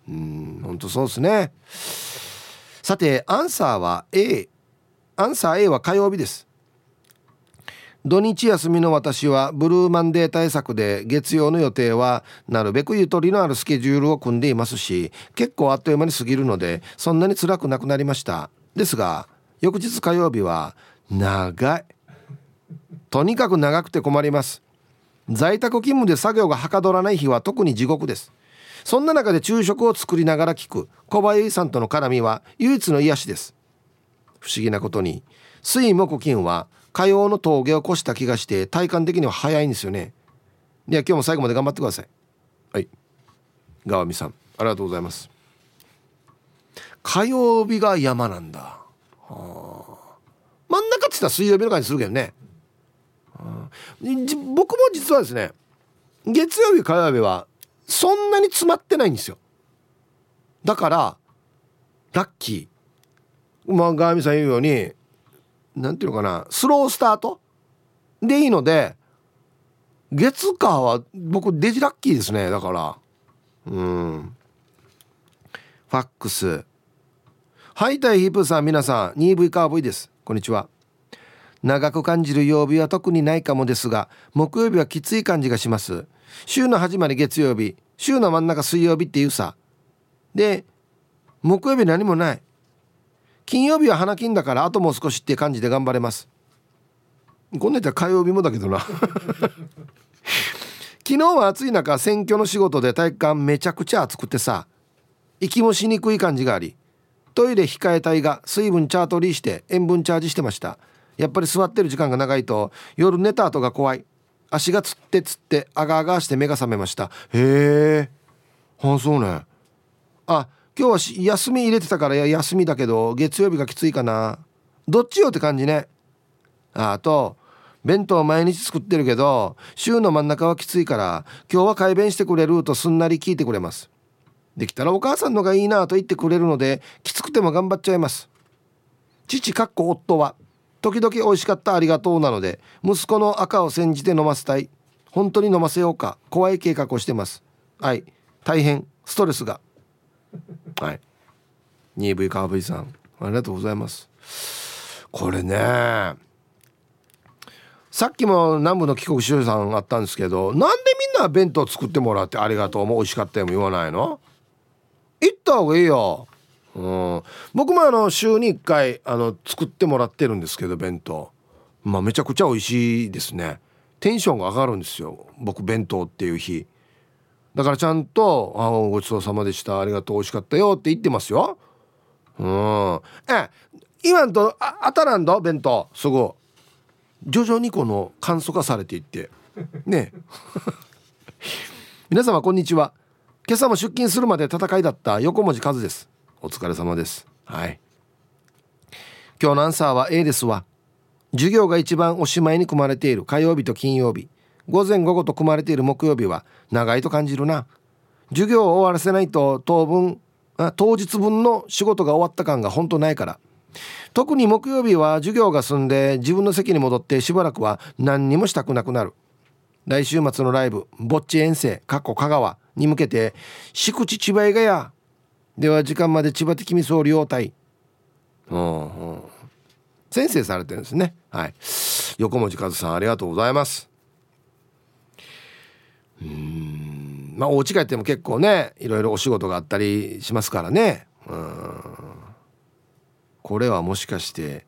うん本当そうですね。さてアンサーは A アンサー A は火曜日です。土日休みの私はブルーマンデー対策で月曜の予定はなるべくゆとりのあるスケジュールを組んでいますし結構あっという間に過ぎるのでそんなに辛くなくなりました。ですが翌日火曜日は長い。とにかく長くて困ります。在宅勤務で作業がはかどらない日は特に地獄です。そんな中で昼食を作りながら聞く。小林さんとの絡みは唯一の癒しです。不思議なことに水木金は火曜の峠を越した気がして体感的には早いんですよね。では今日も最後まで頑張ってください。はい。川見さんありがとうございます。火曜日が山なんだ、はあ、真ん中って言ったら水曜日の感じするけどね、はあ、僕も実はですね月曜日火曜日はそんなに詰まってないんですよ。だからラッキー。まあ川見さん言うようになんていうのかなスロースタートでいいので月火は僕デジラッキーですね。だからうん。ファックス。はいたいヒープさん皆さん 2V カーボイです。こんにちは。長く感じる曜日は特にないかもですが木曜日はきつい感じがします。週の始まり月曜日週の真ん中水曜日っていうさ。で木曜日何もない。金曜日は花金だからあともう少しって感じで頑張れます。こんなやったら火曜日もだけどな。昨日は暑い中選挙の仕事で体育館めちゃくちゃ暑くてさ息もしにくい感じがありトイレ控えたいが水分チャートリーして塩分チャージしてました。やっぱり座ってる時間が長いと夜寝た後が怖い。足がつってつってあがあがして目が覚めました。へえ。あそうね。あ今日は休み入れてたから休みだけど月曜日がきついかな。どっちよって感じね。ああと弁当毎日作ってるけど週の真ん中はきついから今日は改弁してくれるとすんなり聞いてくれます。できたらお母さんのがいいなと言ってくれるのできつくても頑張っちゃいます。父かっこ夫は。時々美味しかったありがとうなので息子の赤を煎じて飲ませたい。本当に飲ませようか。怖い計画をしてます。はい。大変。ストレスが。はい。2V カーブイさん。ありがとうございます。これね。さっきも南部の帰国子女さんあったんですけどなんでみんな弁当作ってもらってありがとうも美味しかったよも言わないの？行った方がいいよ、うん、僕もあの週に1回あの作ってもらってるんですけど弁当。まあめちゃくちゃ美味しいですね。テンションが上がるんですよ。僕弁当っていう日。だからちゃんと「あごちそうさまでした。ありがとう美味しかったよ」って言ってますよ。うん。え今んとあ当たらんど弁当。すぐ。徐々にこの簡素化されていって。ね。皆様こんにちは。今朝も出勤するまで戦いだった横文字和です。お疲れ様です。はい。今日のアンサーは A ですわ。授業が一番おしまいに組まれている火曜日と金曜日。午前午後と組まれている木曜日は長いと感じるな。授業を終わらせないと当分あ当日分の仕事が終わった感が本当ないから。特に木曜日は授業が済んで自分の席に戻ってしばらくは何にもしたくなくなる。来週末のライブぼっち遠征過去香川に向けて敷地千葉映画やでは時間まで千葉的味噌両体うんうん。先生されてるんですね。はい。横文字和さんありがとうございます。うん。まあお家帰っても結構ねいろいろお仕事があったりしますからね。うん。これはもしかして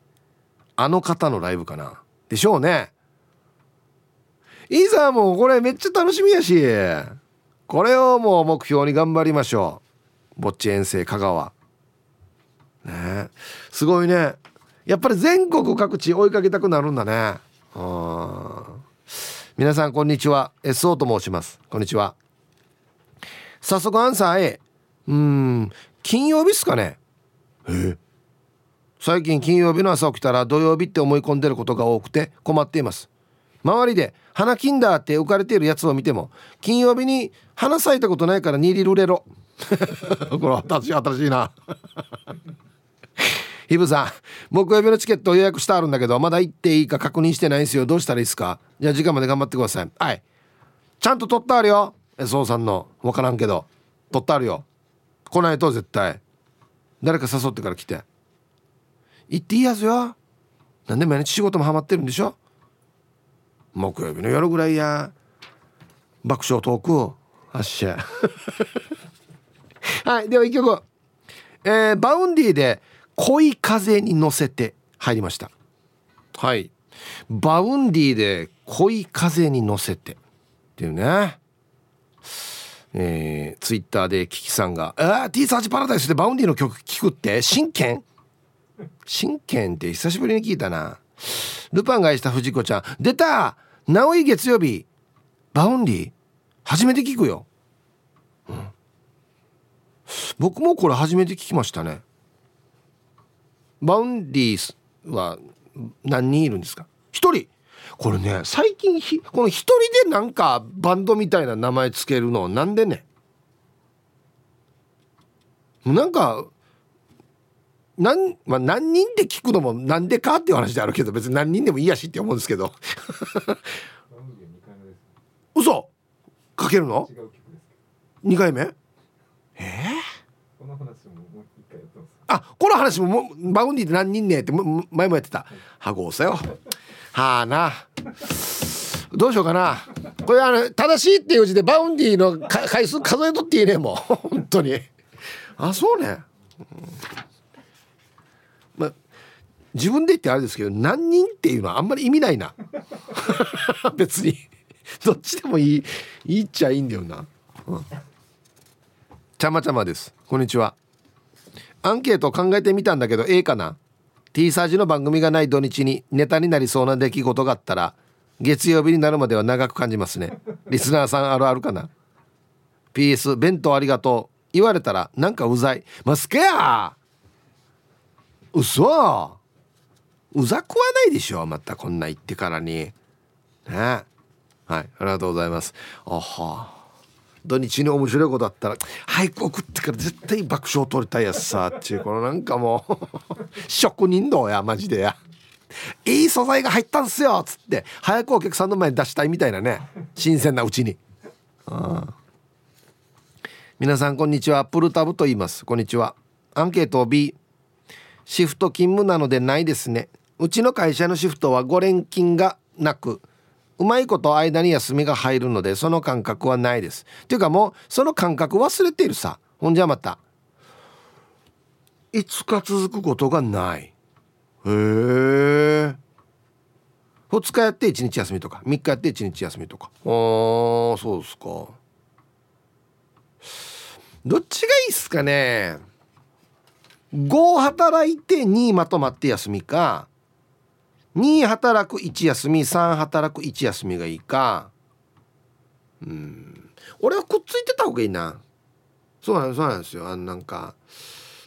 あの方のライブかな？でしょうね。いざもうこれめっちゃ楽しみやし。これをもう目標に頑張りましょう。ぼっち遠征香川。ね。すごいね。やっぱり全国各地追いかけたくなるんだね。皆さんこんにちは。SO と申します。こんにちは。早速アンサー A うん。金曜日っすかね。え？最近金曜日の朝起きたら土曜日って思い込んでることが多くて困っています。周りで花金だって浮かれているやつを見ても金曜日に花咲いたことないからニリルレロ これ私新しいな。ヒブさん木曜日のチケット予約してあるんだけどまだ行っていいか確認してないんですよ。どうしたらいいですか？じゃあ時間まで頑張ってください。はい。ちゃんと取ってあるよ。SO さんの。分からんけど。取ってあるよ。来ないと絶対。誰か誘ってから来て。行っていいやつよ。なんで毎日仕事もハマってるんでしょ？木曜日の夜ぐらいや。爆笑トークを発射はいでは一曲。えー、 Vaundy で「恋風に乗せて」入りました。はい。 Vaundy で「恋風に乗せて」っていうね。えー、ツイッターでキキさんが「ああ T サーチパラダイスでバウンディの曲聴くって？真剣？真剣って久しぶりに聞いたな。ルパンが愛した不二子ちゃん。出た！直井月曜日。 Vaundy？初めて聞くよ、うん、僕もこれ初めて聞きましたね。 Vaundy は何人いるんですか？一人。これね最近ひこの一人でなんかバンドみたいな名前つけるのなんでね？なんか何,、まあ、何人で聞くのもなんでかっていう話であるけど別に何人でもいいやしって思うんですけど。嘘。かけるの？2回目？えー、あこの話ももバウンディって何人ねって前もやってた。はごうさよはあな。どうしようかな。これあの正しいっていう字でバウンディの回数数えとっていいねもう。本当に。あそうね、うん。自分で言ってあれですけど何人っていうのはあんまり意味ないな。別に。どっちでもいいいいっちゃいいんだよな、うん、ちゃまちゃまです。こんにちは。アンケート考えてみたんだけどええかな？T サージの番組がない土日にネタになりそうな出来事があったら月曜日になるまでは長く感じますね。リスナーさんあるあるかな？PS 弁当ありがとう。言われたらなんかうざい。ますけや！嘘！うざくはないでしょまたこんな言ってからに。ね。はいありがとうございます。あは。土日に面白いことあったら早く送ってから絶対爆笑取りたいやつさっていうこのなんかもう 職人道やマジでや。いい素材が入ったんすよっつって早くお客さんの前に出したいみたいなね新鮮なうちに。皆さんこんにちは。プルタブと言います。こんにちは。アンケート B シフト勤務なのでないですね。うちの会社のシフトは5連勤がなくうまいこと間に休みが入るのでその感覚はないです。っていうかもうその感覚忘れているさ。ほんじゃまた。5日続くことがない。へえ。2日やって1日休みとか。3日やって1日休みとか。あーそうですか。どっちがいいっすかね。5働いて2まとまって休みか。2働く1休み3働く1休みがいいか。うん。俺はくっついてた方がいいな。そうなんそうなんですよ。あのなんか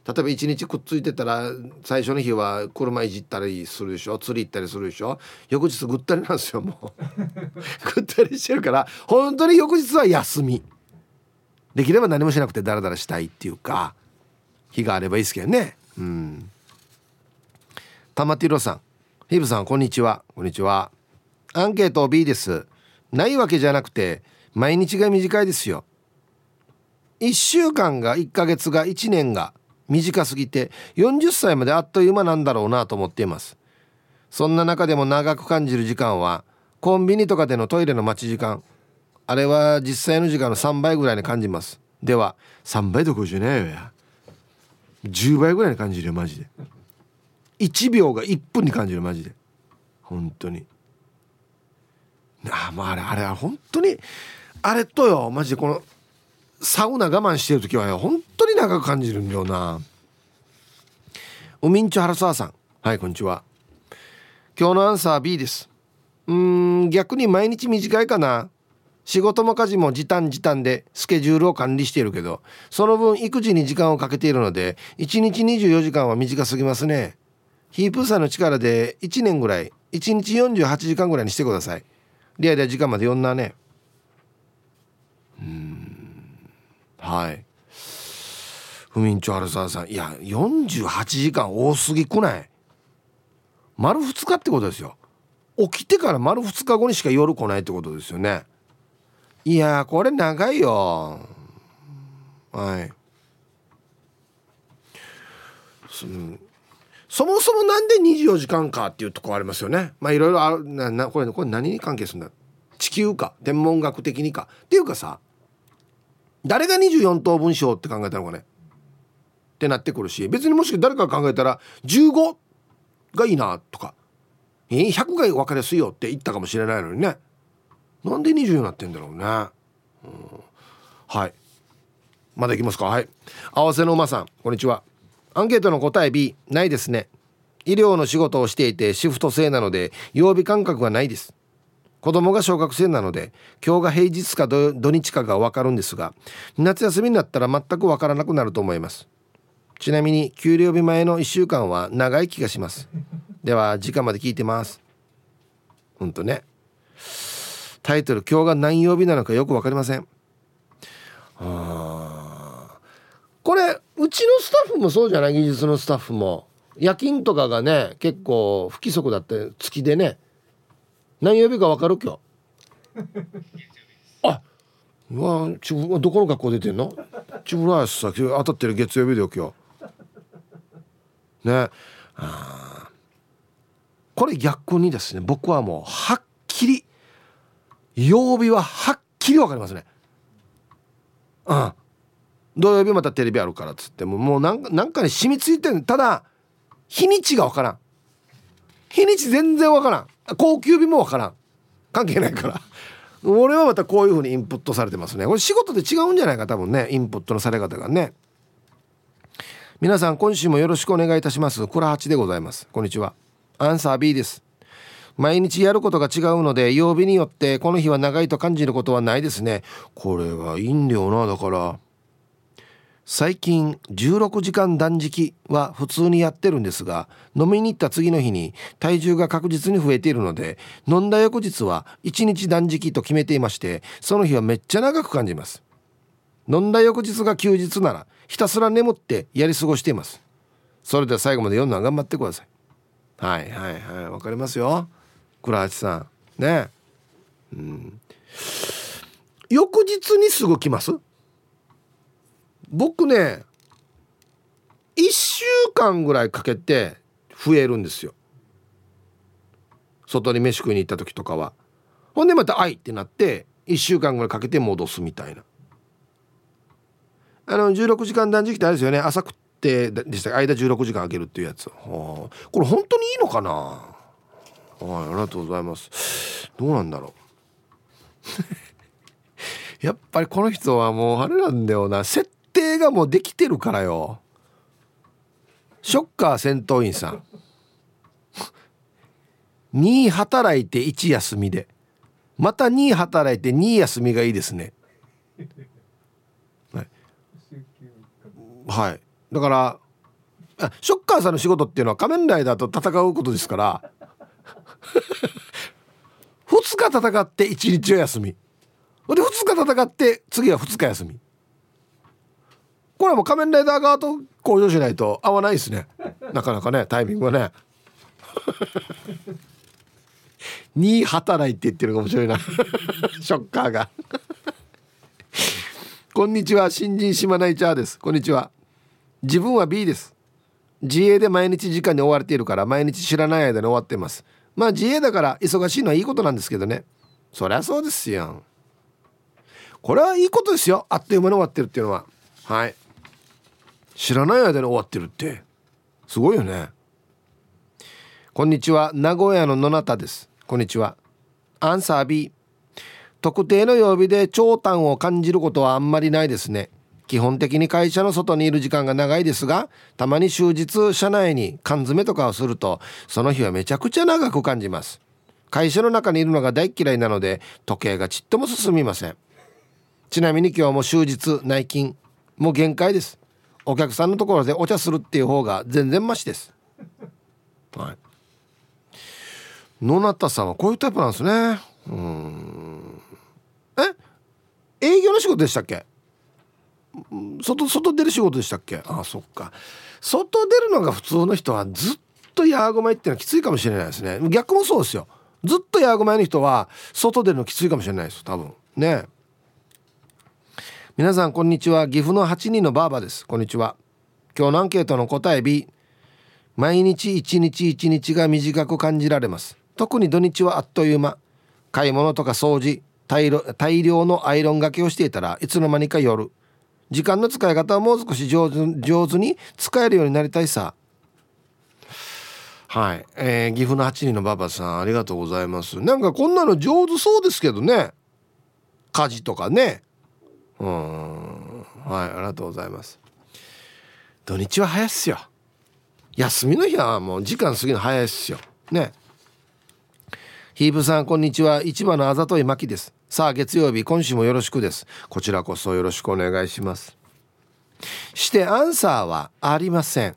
例えば1日くっついてたら最初の日は車いじったりするでしょ？釣り行ったりするでしょ？翌日ぐったりなんですよもう。ぐったりしてるから本当に翌日は休み。できれば何もしなくてダラダラしたいっていうか日があればいいですけどね。うん。玉ティロさんヒブさんこんにちは。こんにちは。アンケート B です。ないわけじゃなくて毎日が短いですよ。1週間が1ヶ月が1年が短すぎて40歳まであっという間なんだろうなと思っています。そんな中でも長く感じる時間はコンビニとかでのトイレの待ち時間。あれは実際の時間の3倍ぐらいに感じます。では3倍どころじゃないよや。10倍ぐらいに感じるよマジで。1秒が1分に感じるマジで。本当に。あああれあれは本当にあれとよマジでこのサウナ我慢してる時はよ本当に長く感じるんだよな。おみんちょ原沢さん。はいこんにちは。今日のアンサー B です。うん逆に毎日短いかな。仕事も家事も時短時短でスケジュールを管理しているけどその分育児に時間をかけているので1日24時間は短すぎますね。ヒープーさんの力で1年ぐらい1日48時間ぐらいにしてください。リアル時間まで読んだね。うん。はい。ふみんちょ春沢さん。いや48時間多すぎくない？丸2日ってことですよ。起きてから丸2日後にしか夜来ないってことですよね。いやこれ長いよ。はい。そもそもなんで24時間かっていうとこありますよね。まあいろいろある。ななこれこれ何に関係するんだ？地球か？天文学的にか？っていうかさ誰が24等分章って考えたのかね？ってなってくるし別にもし誰かが考えたら15がいいなとか100が分かりやすいよって言ったかもしれないのにね。なんで20になってんだろうね、うん、はい。まだいきますか？はい。合わせの馬さんこんにちは。アンケートの答え B ないですね。医療の仕事をしていてシフト制なので曜日感覚がないです。子供が小学生なので今日が平日か土日かが分かるんですが夏休みになったら全く分からなくなると思います。ちなみに給料日前の1週間は長い気がします。では時間まで聞いてます。ほんとね。タイトル今日が何曜日なのかよく分かりません。これうちのスタッフもそうじゃない？技術のスタッフも。夜勤とかがね結構不規則だって月でね。何曜日か分かる今日？あうわちどこの学校出てんの？チブライスさ当たってる月曜日だよ今日。ね。あこれ逆にですね僕はもうはっきり曜日ははっきり分かりますね。うん。土曜日またテレビあるからっつってももうなんかなんかに染みついてるただ日にちが分からん。日にち全然わからん。高級日もわからん。関係ないから。俺はまたこういう風にインプットされてますね。これ仕事で違うんじゃないか多分ね。インプットのされ方がね。皆さん今週もよろしくお願いいたします。倉八でございます。こんにちは。アンサー B です。毎日やることが違うので曜日によってこの日は長いと感じることはないですね。これはいいんだよなだから。最近16時間断食は普通にやってるんですが飲みに行った次の日に体重が確実に増えているので飲んだ翌日は1日断食と決めていましてその日はめっちゃ長く感じます。飲んだ翌日が休日ならひたすら眠ってやり過ごしています。それでは最後まで読んだ頑張ってください。はいはいはいわかりますよ。倉橋さん。ね。うん。翌日にすぐ来ます？僕ね1週間ぐらいかけて増えるんですよ。外に飯食いに行った時とかは。ほんでまた「愛」ってなって1週間ぐらいかけて戻すみたいな。あの16時間断食ってあれですよね。朝食ってでした間16時間空けるっていうやつ。はあこれ本当にいいのかな？はいありがとうございます。どうなんだろう。やっぱりこの人はもうあれなんだよな。定がもうできてるからよショッカー戦闘員さん2働いて1休みでまた2働いて2休みがいいですねはい、はい、だからショッカーさんの仕事っていうのは仮面ライダーと戦うことですから2日戦って1日を休みで2日戦って次は2日休みこれはもう仮面ライダー側と交渉しないと合わないですね。なかなかねタイミングはね。に働いて言ってるかもしれな。い ショッカーが。こんにちは新人島内チャーです。こんにちは。自分は B です。自営で毎日時間に追われているから毎日知らない間に終わってます。まあ自営だから忙しいのはいいことなんですけどね。そりゃそうですよ。これはいいことですよ。あっという間に終わってるっていうのは。はい知らない間に終わってるって。すごいよね。こんにちは。名古屋の野中です。こんにちは。アンサー B 特定の曜日で長短を感じることはあんまりないですね。基本的に会社の外にいる時間が長いですがたまに終日社内に缶詰とかをするとその日はめちゃくちゃ長く感じます。会社の中にいるのが大嫌いなので時計がちっとも進みません。ちなみに今日も終日内勤もう限界です。お客さんのところでお茶するっていう方が全然マシです。はい。野中さんはこういうタイプなんですね。うん。え？営業の仕事でしたっけ？外外出る仕事でしたっけ？あそっか。外出るのが普通の人はずっとヤーゴマイっていうのはきついかもしれないですね。逆もそうですよ。ずっとヤーゴマイの人は外出るのきついかもしれないです。多分。ね。皆さんこんにちは。岐阜の8人のバーバです。こんにちは。今日のアンケートの答え B 毎日一日一日が短く感じられます。特に土日はあっという間。買い物とか掃除大量のアイロンがけをしていたらいつの間にか夜。時間の使い方はもう少し上手上手に使えるようになりたいさ。はい、えー、岐阜の8人のババさんありがとうございます。なんかこんなの上手そうですけどね。家事とかね。うん。はいありがとうございます。土日は早いっすよ。休みの日はもう時間過ぎるの早いっすよ。ね。ヒープさんこんにちは。市場のあざといまきです。さあ月曜日今週もよろしくです。こちらこそよろしくお願いします。してアンサーはありません。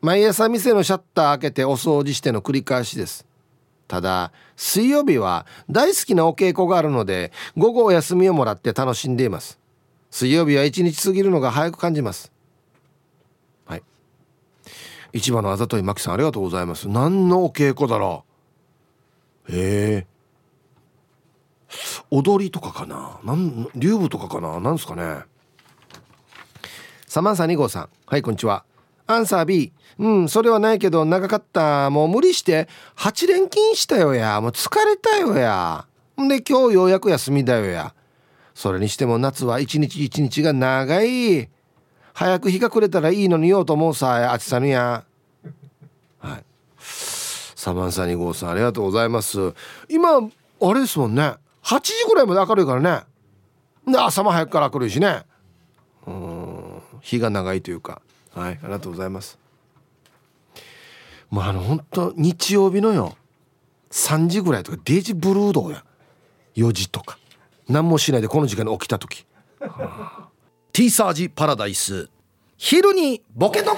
毎朝店のシャッター開けてお掃除しての繰り返しです。ただ水曜日は大好きなお稽古があるので午後お休みをもらって楽しんでいます。水曜日は一日過ぎるのが早く感じます。はい。市場のあざといまきさんありがとうございます。何のお稽古だろう。へえ。踊りとかかな。なん竜舞とかかな。なんですかね。サマンサ2号さん。はいこんにちは。アンサー B うんそれはないけど長かった。もう無理して。8連勤したよや。もう疲れたよや。んで今日ようやく休みだよや。それにしても夏は一日一日が長い。早く日が暮れたらいいのにようと思うさあちさぬや。はい。サマンサ2号さんありがとうございます。今あれですもんね。8時ぐらいまで明るいからね。で朝も早くから明るいしね。うん日が長いというか。はいありがとうございます。もうあの本当日曜日のよ3時ぐらいとかデイジブルードや。4時とか。何もしないでこの時間に起きた時、はあ、T サージパラダイス。昼にボケとこ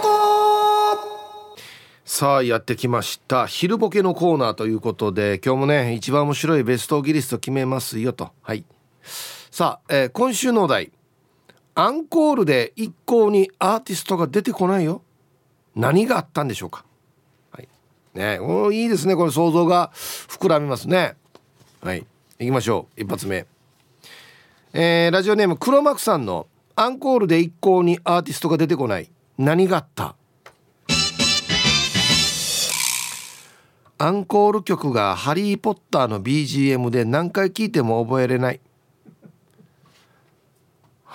さあやってきました。昼ボケのコーナーということで今日もね一番面白いベストギリスト決めますよと。はい。さあ、えー、今週のお題。アンコールで一向にアーティストが出てこないよ。何があったんでしょうか。はい。ねおいいですね。これ想像が膨らみますね。はい。行きましょう。一発目。えー、ラジオネーム黒幕さんのアンコールで一向にアーティストが出てこない。何があった？アンコール曲が「ハリー・ポッター」の BGM で何回聴いても覚えれない。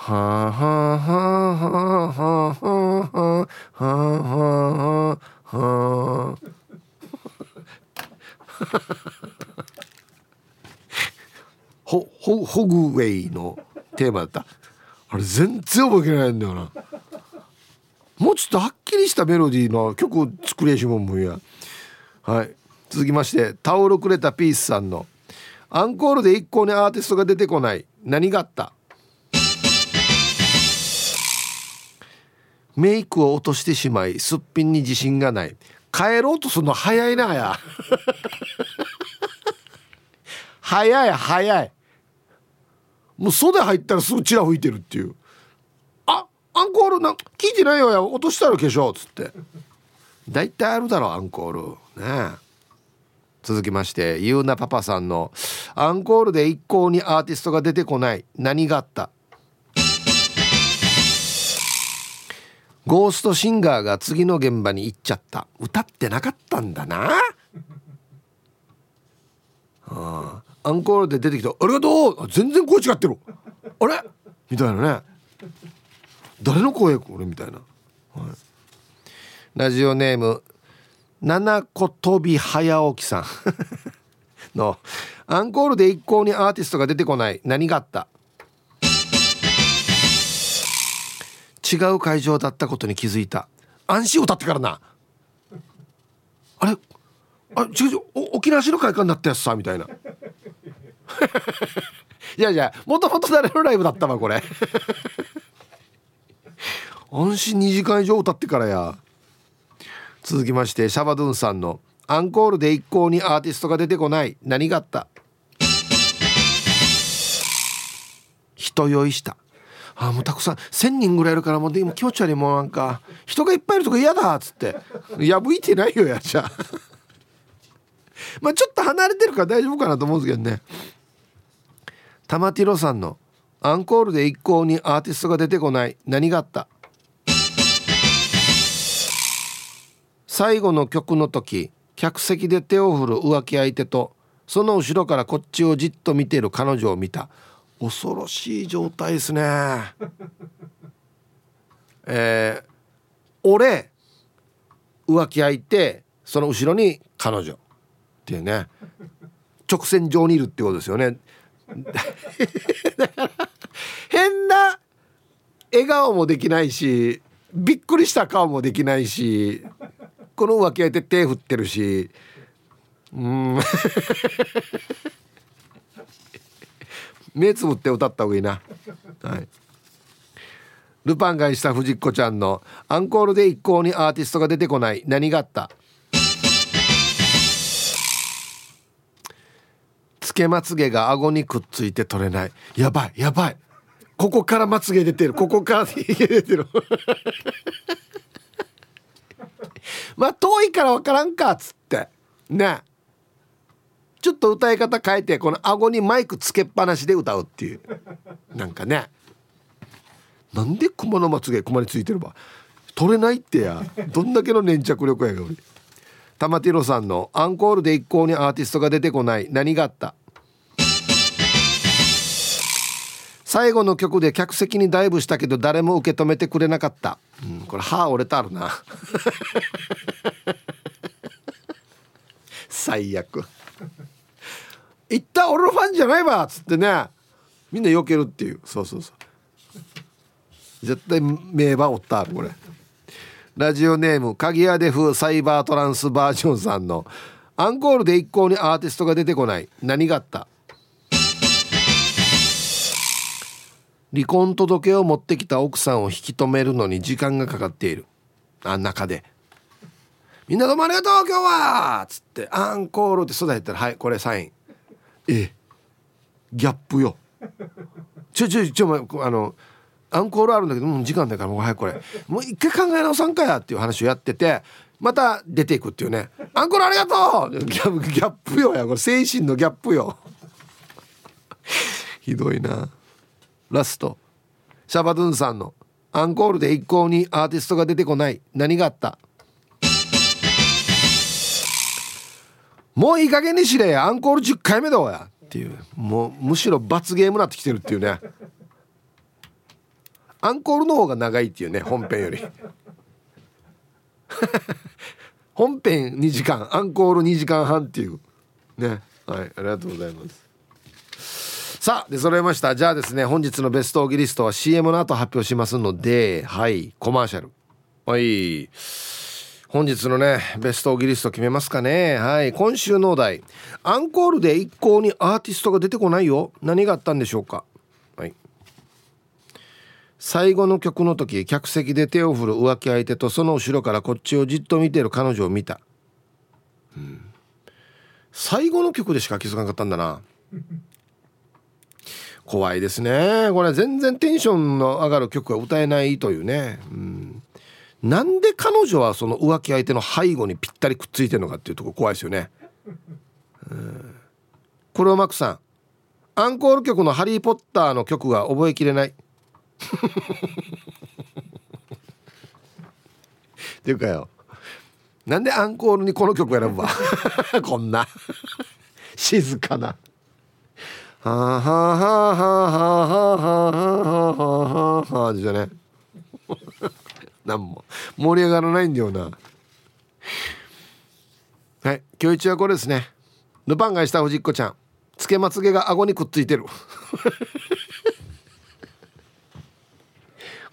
はあはあはあはあはあはあはあはあホホホグウェイのテーマだった。あれ全然覚えてないんだよな。もうちょっとはっきりしたメロディーの曲作りやしもんもんや。はい。続きましてタオルくれたピースさんのアンコールで一向にアーティストが出てこない何があった？メイクを落としてしまいすっぴんに自信がない。帰ろうとするの早いなや。早い早い。もう袖入ったらすぐチラ吹いてるっていう。あアンコールな聞いてないよや。落としたら化粧っつって。大体あるだろアンコール。ね続きましてゆうなパパさんのアンコールで一向にアーティストが出てこない。何があった？ゴーストシンガーが次の現場に行っちゃった。歌ってなかったんだな。あアンコールで出てきた「ありがとう。全然声違ってる。あれ?」みたいなね。誰の声これ？みたいな、はい、ラジオネーム七子飛び早起きさん。のアンコールで一向にアーティストが出てこない。何があった？違う会場だったことに気づいた。安心歌ってからな。あれ？あ違う違う。沖縄市の会館だったやつさみたいな。いやいやもともと誰のライブだったわこれ。安心2時間以上歌ってからや。続きましてシャバドゥンさんのアンコールで一向にアーティストが出てこない。何があった？人酔いした。あもうたくさん1,000人ぐらいいるからもう今気持ち悪いもうなんか人がいっぱいいるとこ嫌だっつって。破いてないよやじゃあ。まあちょっと離れてるから大丈夫かなと思うんですけどね。玉ティロさんのアンコールで一向にアーティストが出てこない何があった？最後の曲の時客席で手を振る浮気相手とその後ろからこっちをじっと見ている彼女を見た。恐ろしい状態ですね。えー、俺浮気相手その後ろに彼女。っていうね。直線上にいるってことですよね。変な笑顔もできないしびっくりした顔もできないしこの浮気相手手振ってるし。うん。目つぶって歌った方がいいな。はい。ルパンがした藤子ちゃんのアンコールで一向にアーティストが出てこない。何があった？つけまつげが顎にくっついて取れない。やばいやばい。ここからまつげ出てる。ここから出てる。まあ遠いから分からんかっつって。ね。ちょっと歌い方変えてこの顎にマイクつけっぱなしで歌うっていう。なんかね。なんで熊のまつげ熊についてれば。取れないってや。どんだけの粘着力やが俺玉ティロさんのアンコールで一向にアーティストが出てこない。何があった？最後の曲で客席にダイブしたけど誰も受け止めてくれなかった。うん、これ歯折れたあるな。最悪。行った俺のファンじゃないわっつってね。みんな避けるっていう。そうそうそう。絶対名場おったこれ。ラジオネーム鍵屋デフサイバートランスバージョンさんの。アンコールで一向にアーティストが出てこない。何があった？離婚届を持ってきた奥さんを引き止めるのに時間がかかっている。あ中で「みんなどうもありがとう今日は!」っつって「アンコール」って育てたら「はいこれサイン」えギャップよ。ちょちょちょあのアンコールあるんだけどもう時間だからもう早くこれ。もう一回考え直さんかやっていう話をやっててまた出ていくっていうね「アンコールありがとう!」ギャギャップよや。これ精神のギャップよ。ひどいな。ラスト。シャバドゥンさんのアンコールで一向にアーティストが出てこない。何があった？もういい加減にしれアンコール10回目だわや。っていう。もうむしろ罰ゲームなってきてるっていうね。アンコールの方が長いっていうね本編より。本編2時間。アンコール2時間半っていう。ね。はい。ありがとうございます。さあで揃えました。じゃあですね本日のベストオギリストは CM の後発表しますのではい。コマーシャル。はい。本日のねベストオギリスト決めますかね。はい。今週のお題。アンコールで一向にアーティストが出てこないよ。何があったんでしょうか。はい。最後の曲の時客席で手を振る浮気相手とその後ろからこっちをじっと見ている彼女を見た、うん、最後の曲でしか気づかなかったんだな。怖いですね。これ全然テンションの上がる曲が歌えないというね、うん、なんで彼女はその浮気相手の背後にぴったりくっついてるのかっていうとこ怖いですよね、うん、これをマックさん。アンコール曲の「ハリー・ポッター」の曲が覚えきれない。っていうかよ。なんでアンコールにこの曲選ぶわ？こんな。静かな。はあはあはあはあはあはあはあはあじゃねなんも盛り上がらないんだよな。はい今日一はこれですね。ルパンがした藤子ちゃん。つけまつげが顎にくっついてる。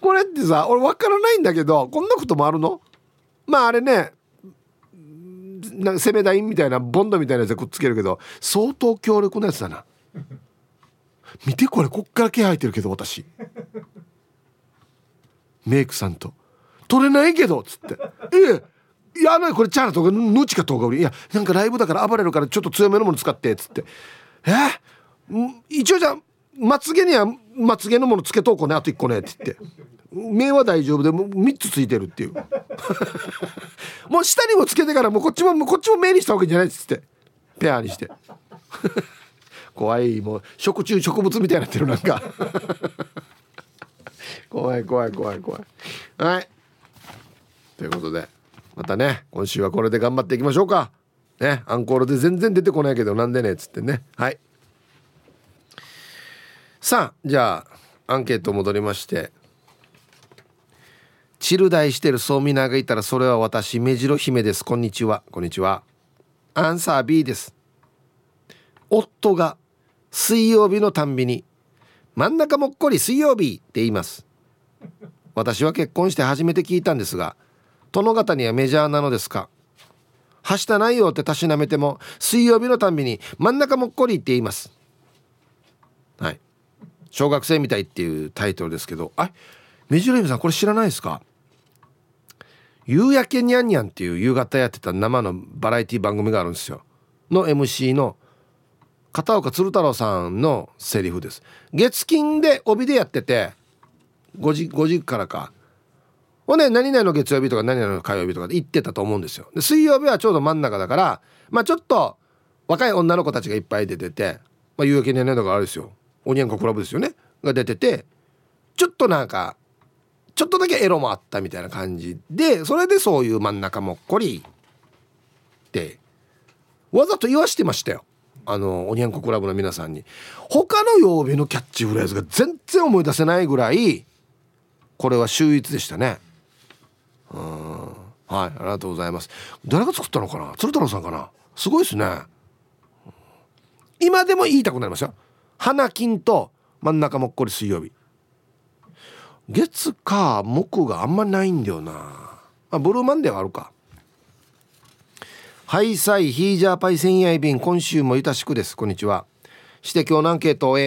これってさ俺分からないんだけどこんなこともあるの？まああれねなんか攻め台みたいなボンドみたいなやつでくっつけるけど相当強力なやつだな。見てこれこっから毛生えてるけど私。メイクさんと「取れないけど」っつって「ええいやこれチャーナとかヌチかとかいやなんかライブだから暴れるからちょっと強めのもの使って」っつって「え？一応じゃあまつげにはまつげのものつけとこうねあと1個ね」って言って。目は大丈夫でもう3つついてるっていう。もう下にもつけてからもうこっちもこっちも目にしたわけじゃないっつって。ペアにして。怖いもう食虫植物みたいになってるなんか。怖い怖い怖い怖い。はい。ということでまたね今週はこれで頑張っていきましょうか。ねアンコールで全然出てこないけどなんでねっつってね。はい。さあじゃあアンケート戻りまして。チルダイしてるそうみながいたらそれは私目白姫です。こんにちは。こんにちは。アンサー B です。夫が水曜日のたんびに真ん中もっこり水曜日って言います。私は結婚して初めて聞いたんですが殿方にはメジャーなのですか？はしたないよってたしなめても水曜日のたんびに真ん中もっこりって言います。はい。小学生みたいっていうタイトルですけど。あメジロイムさんこれ知らないですか？夕焼けにゃんにゃんっていう夕方やってた生のバラエティ番組があるんですよ。の MC の片岡鶴太郎さんのセリフです。月金で帯でやってて5時 ,5 時からか。ほんで何々の月曜日とか何々の火曜日とかで行ってたと思うんですよ。で水曜日はちょうど真ん中だからまあちょっと若い女の子たちがいっぱい出てて、まあ、夕焼けにゃんにゃんとかあるですよ。おにゃんこクラブですよね。が出ててちょっとなんかちょっとだけエロもあったみたいな感じでそれでそういう真ん中もっこりってわざと言わしてましたよ。あのおにゃんこクラブの皆さんに。他の曜日のキャッチフレーズが全然思い出せないぐらいこれは秀逸でしたね。うん。はいありがとうございます。誰が作ったのかな？鶴太郎さんかな？すごいですね。今でも言いたくなりますよ。花金と真ん中もっこり水曜日。月火木があんまないんだよな、まあ、ブルーマンデーはあるか。ハイサイヒージャーパイセンやいびーん今週もゆたしくです。こんにちは。して今日のアンケートを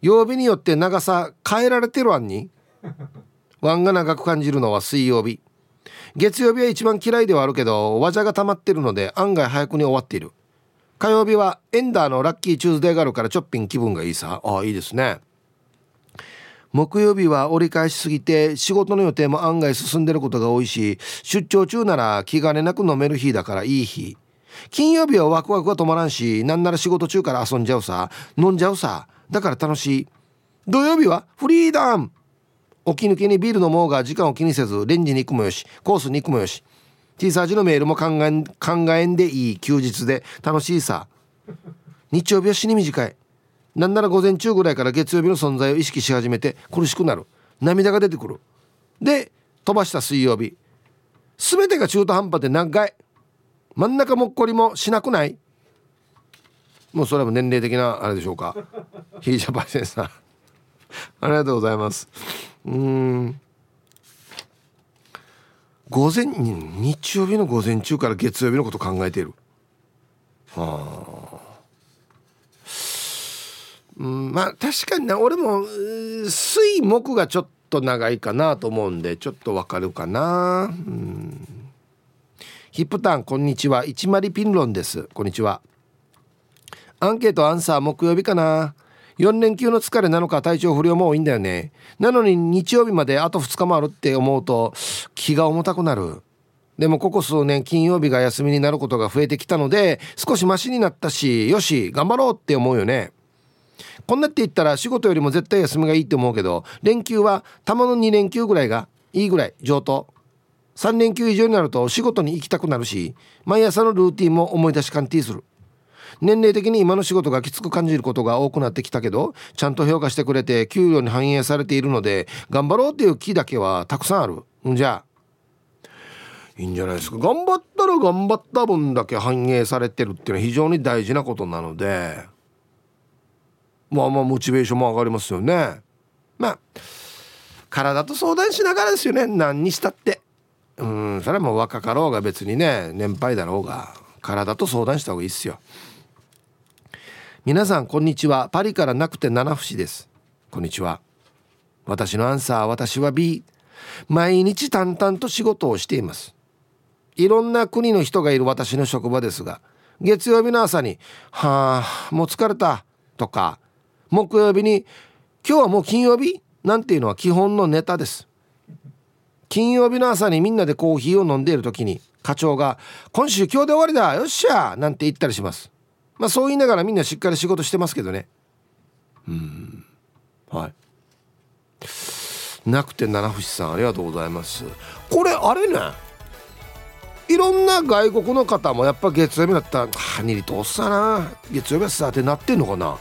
曜日によって長さ変えられてるわんに。ワンが長く感じるのは水曜日。月曜日は一番嫌いではあるけど技が溜まってるので案外早くに終わっている。火曜日はエンダーの Lucky Tuesday があるからちょっぴん気分がいいさ。ああいいですね。木曜日は折り返しすぎて仕事の予定も案外進んでることが多いし出張中なら気兼ねなく飲める日だからいい日。金曜日はワクワクが止まらんしなんなら仕事中から遊んじゃうさ。飲んじゃうさ。だから楽しい。土曜日はフリーダム。起き抜けにビール飲もうが時間を気にせずレンジに行くもよしコースに行くもよし。T サージのメールも考え考えんでいい休日で楽しいさ。日曜日は死に短い。なんなら午前中ぐらいから月曜日の存在を意識し始めて苦しくなる。涙が出てくる。で飛ばした水曜日。全てが中途半端で長い。真ん中もっこりもしなくない。もうそれは年齢的なあれでしょうか。ヒージャパイセンさん。ありがとうございます。うん。午前日曜日の午前中から月曜日のこと考えている。はあうんまあ確かにな。俺も水木がちょっと長いかなと思うんでちょっとわかるかな。うん。ヒップタンこんにちは。一丸ピンロンです。こんにちは。アンケートアンサー木曜日かな。4連休の疲れなのか体調不良も多いんだよね。なのに日曜日まであと2日もあるって思うと気が重たくなる。でもここ数年金曜日が休みになることが増えてきたので少しマシになったしよし頑張ろうって思うよね。こんなって言ったら仕事よりも絶対休みがいいって思うけど連休はたまの2連休ぐらいがいいぐらい上等。3連休以上になると仕事に行きたくなるし毎朝のルーティンも思い出し感ティーする。年齢的に今の仕事がきつく感じることが多くなってきたけどちゃんと評価してくれて給料に反映されているので頑張ろうっていう気だけはたくさんある。んじゃいいんじゃないですか。頑張ったら頑張った分だけ反映されてるっていうのは非常に大事なことなので。まあまあモチベーションも上がりますよね。まあ体と相談しながらですよね。何にしたって。うんそれはもう若かろうが別にね年配だろうが。体と相談した方がいいっすよ。皆さんこんにちは。パリからなくて七節です。こんにちは。私のアンサー私は B 毎日淡々と仕事をしています。いろんな国の人がいる私の職場ですが月曜日の朝に「はあもう疲れた」とか木曜日に「今日はもう金曜日?」なんていうのは基本のネタです。金曜日の朝にみんなでコーヒーを飲んでいる時に課長が「今週今日で終わりだ。よっしゃ!」なんて言ったりします。まあそう言いながらみんなしっかり仕事してますけどね。うん。はい。なくて七節さんありがとうございます。これあれね。いろんな外国の方もやっぱ月曜日だったら「はにりとおっさな。月曜日はさ」ってなってんのかな。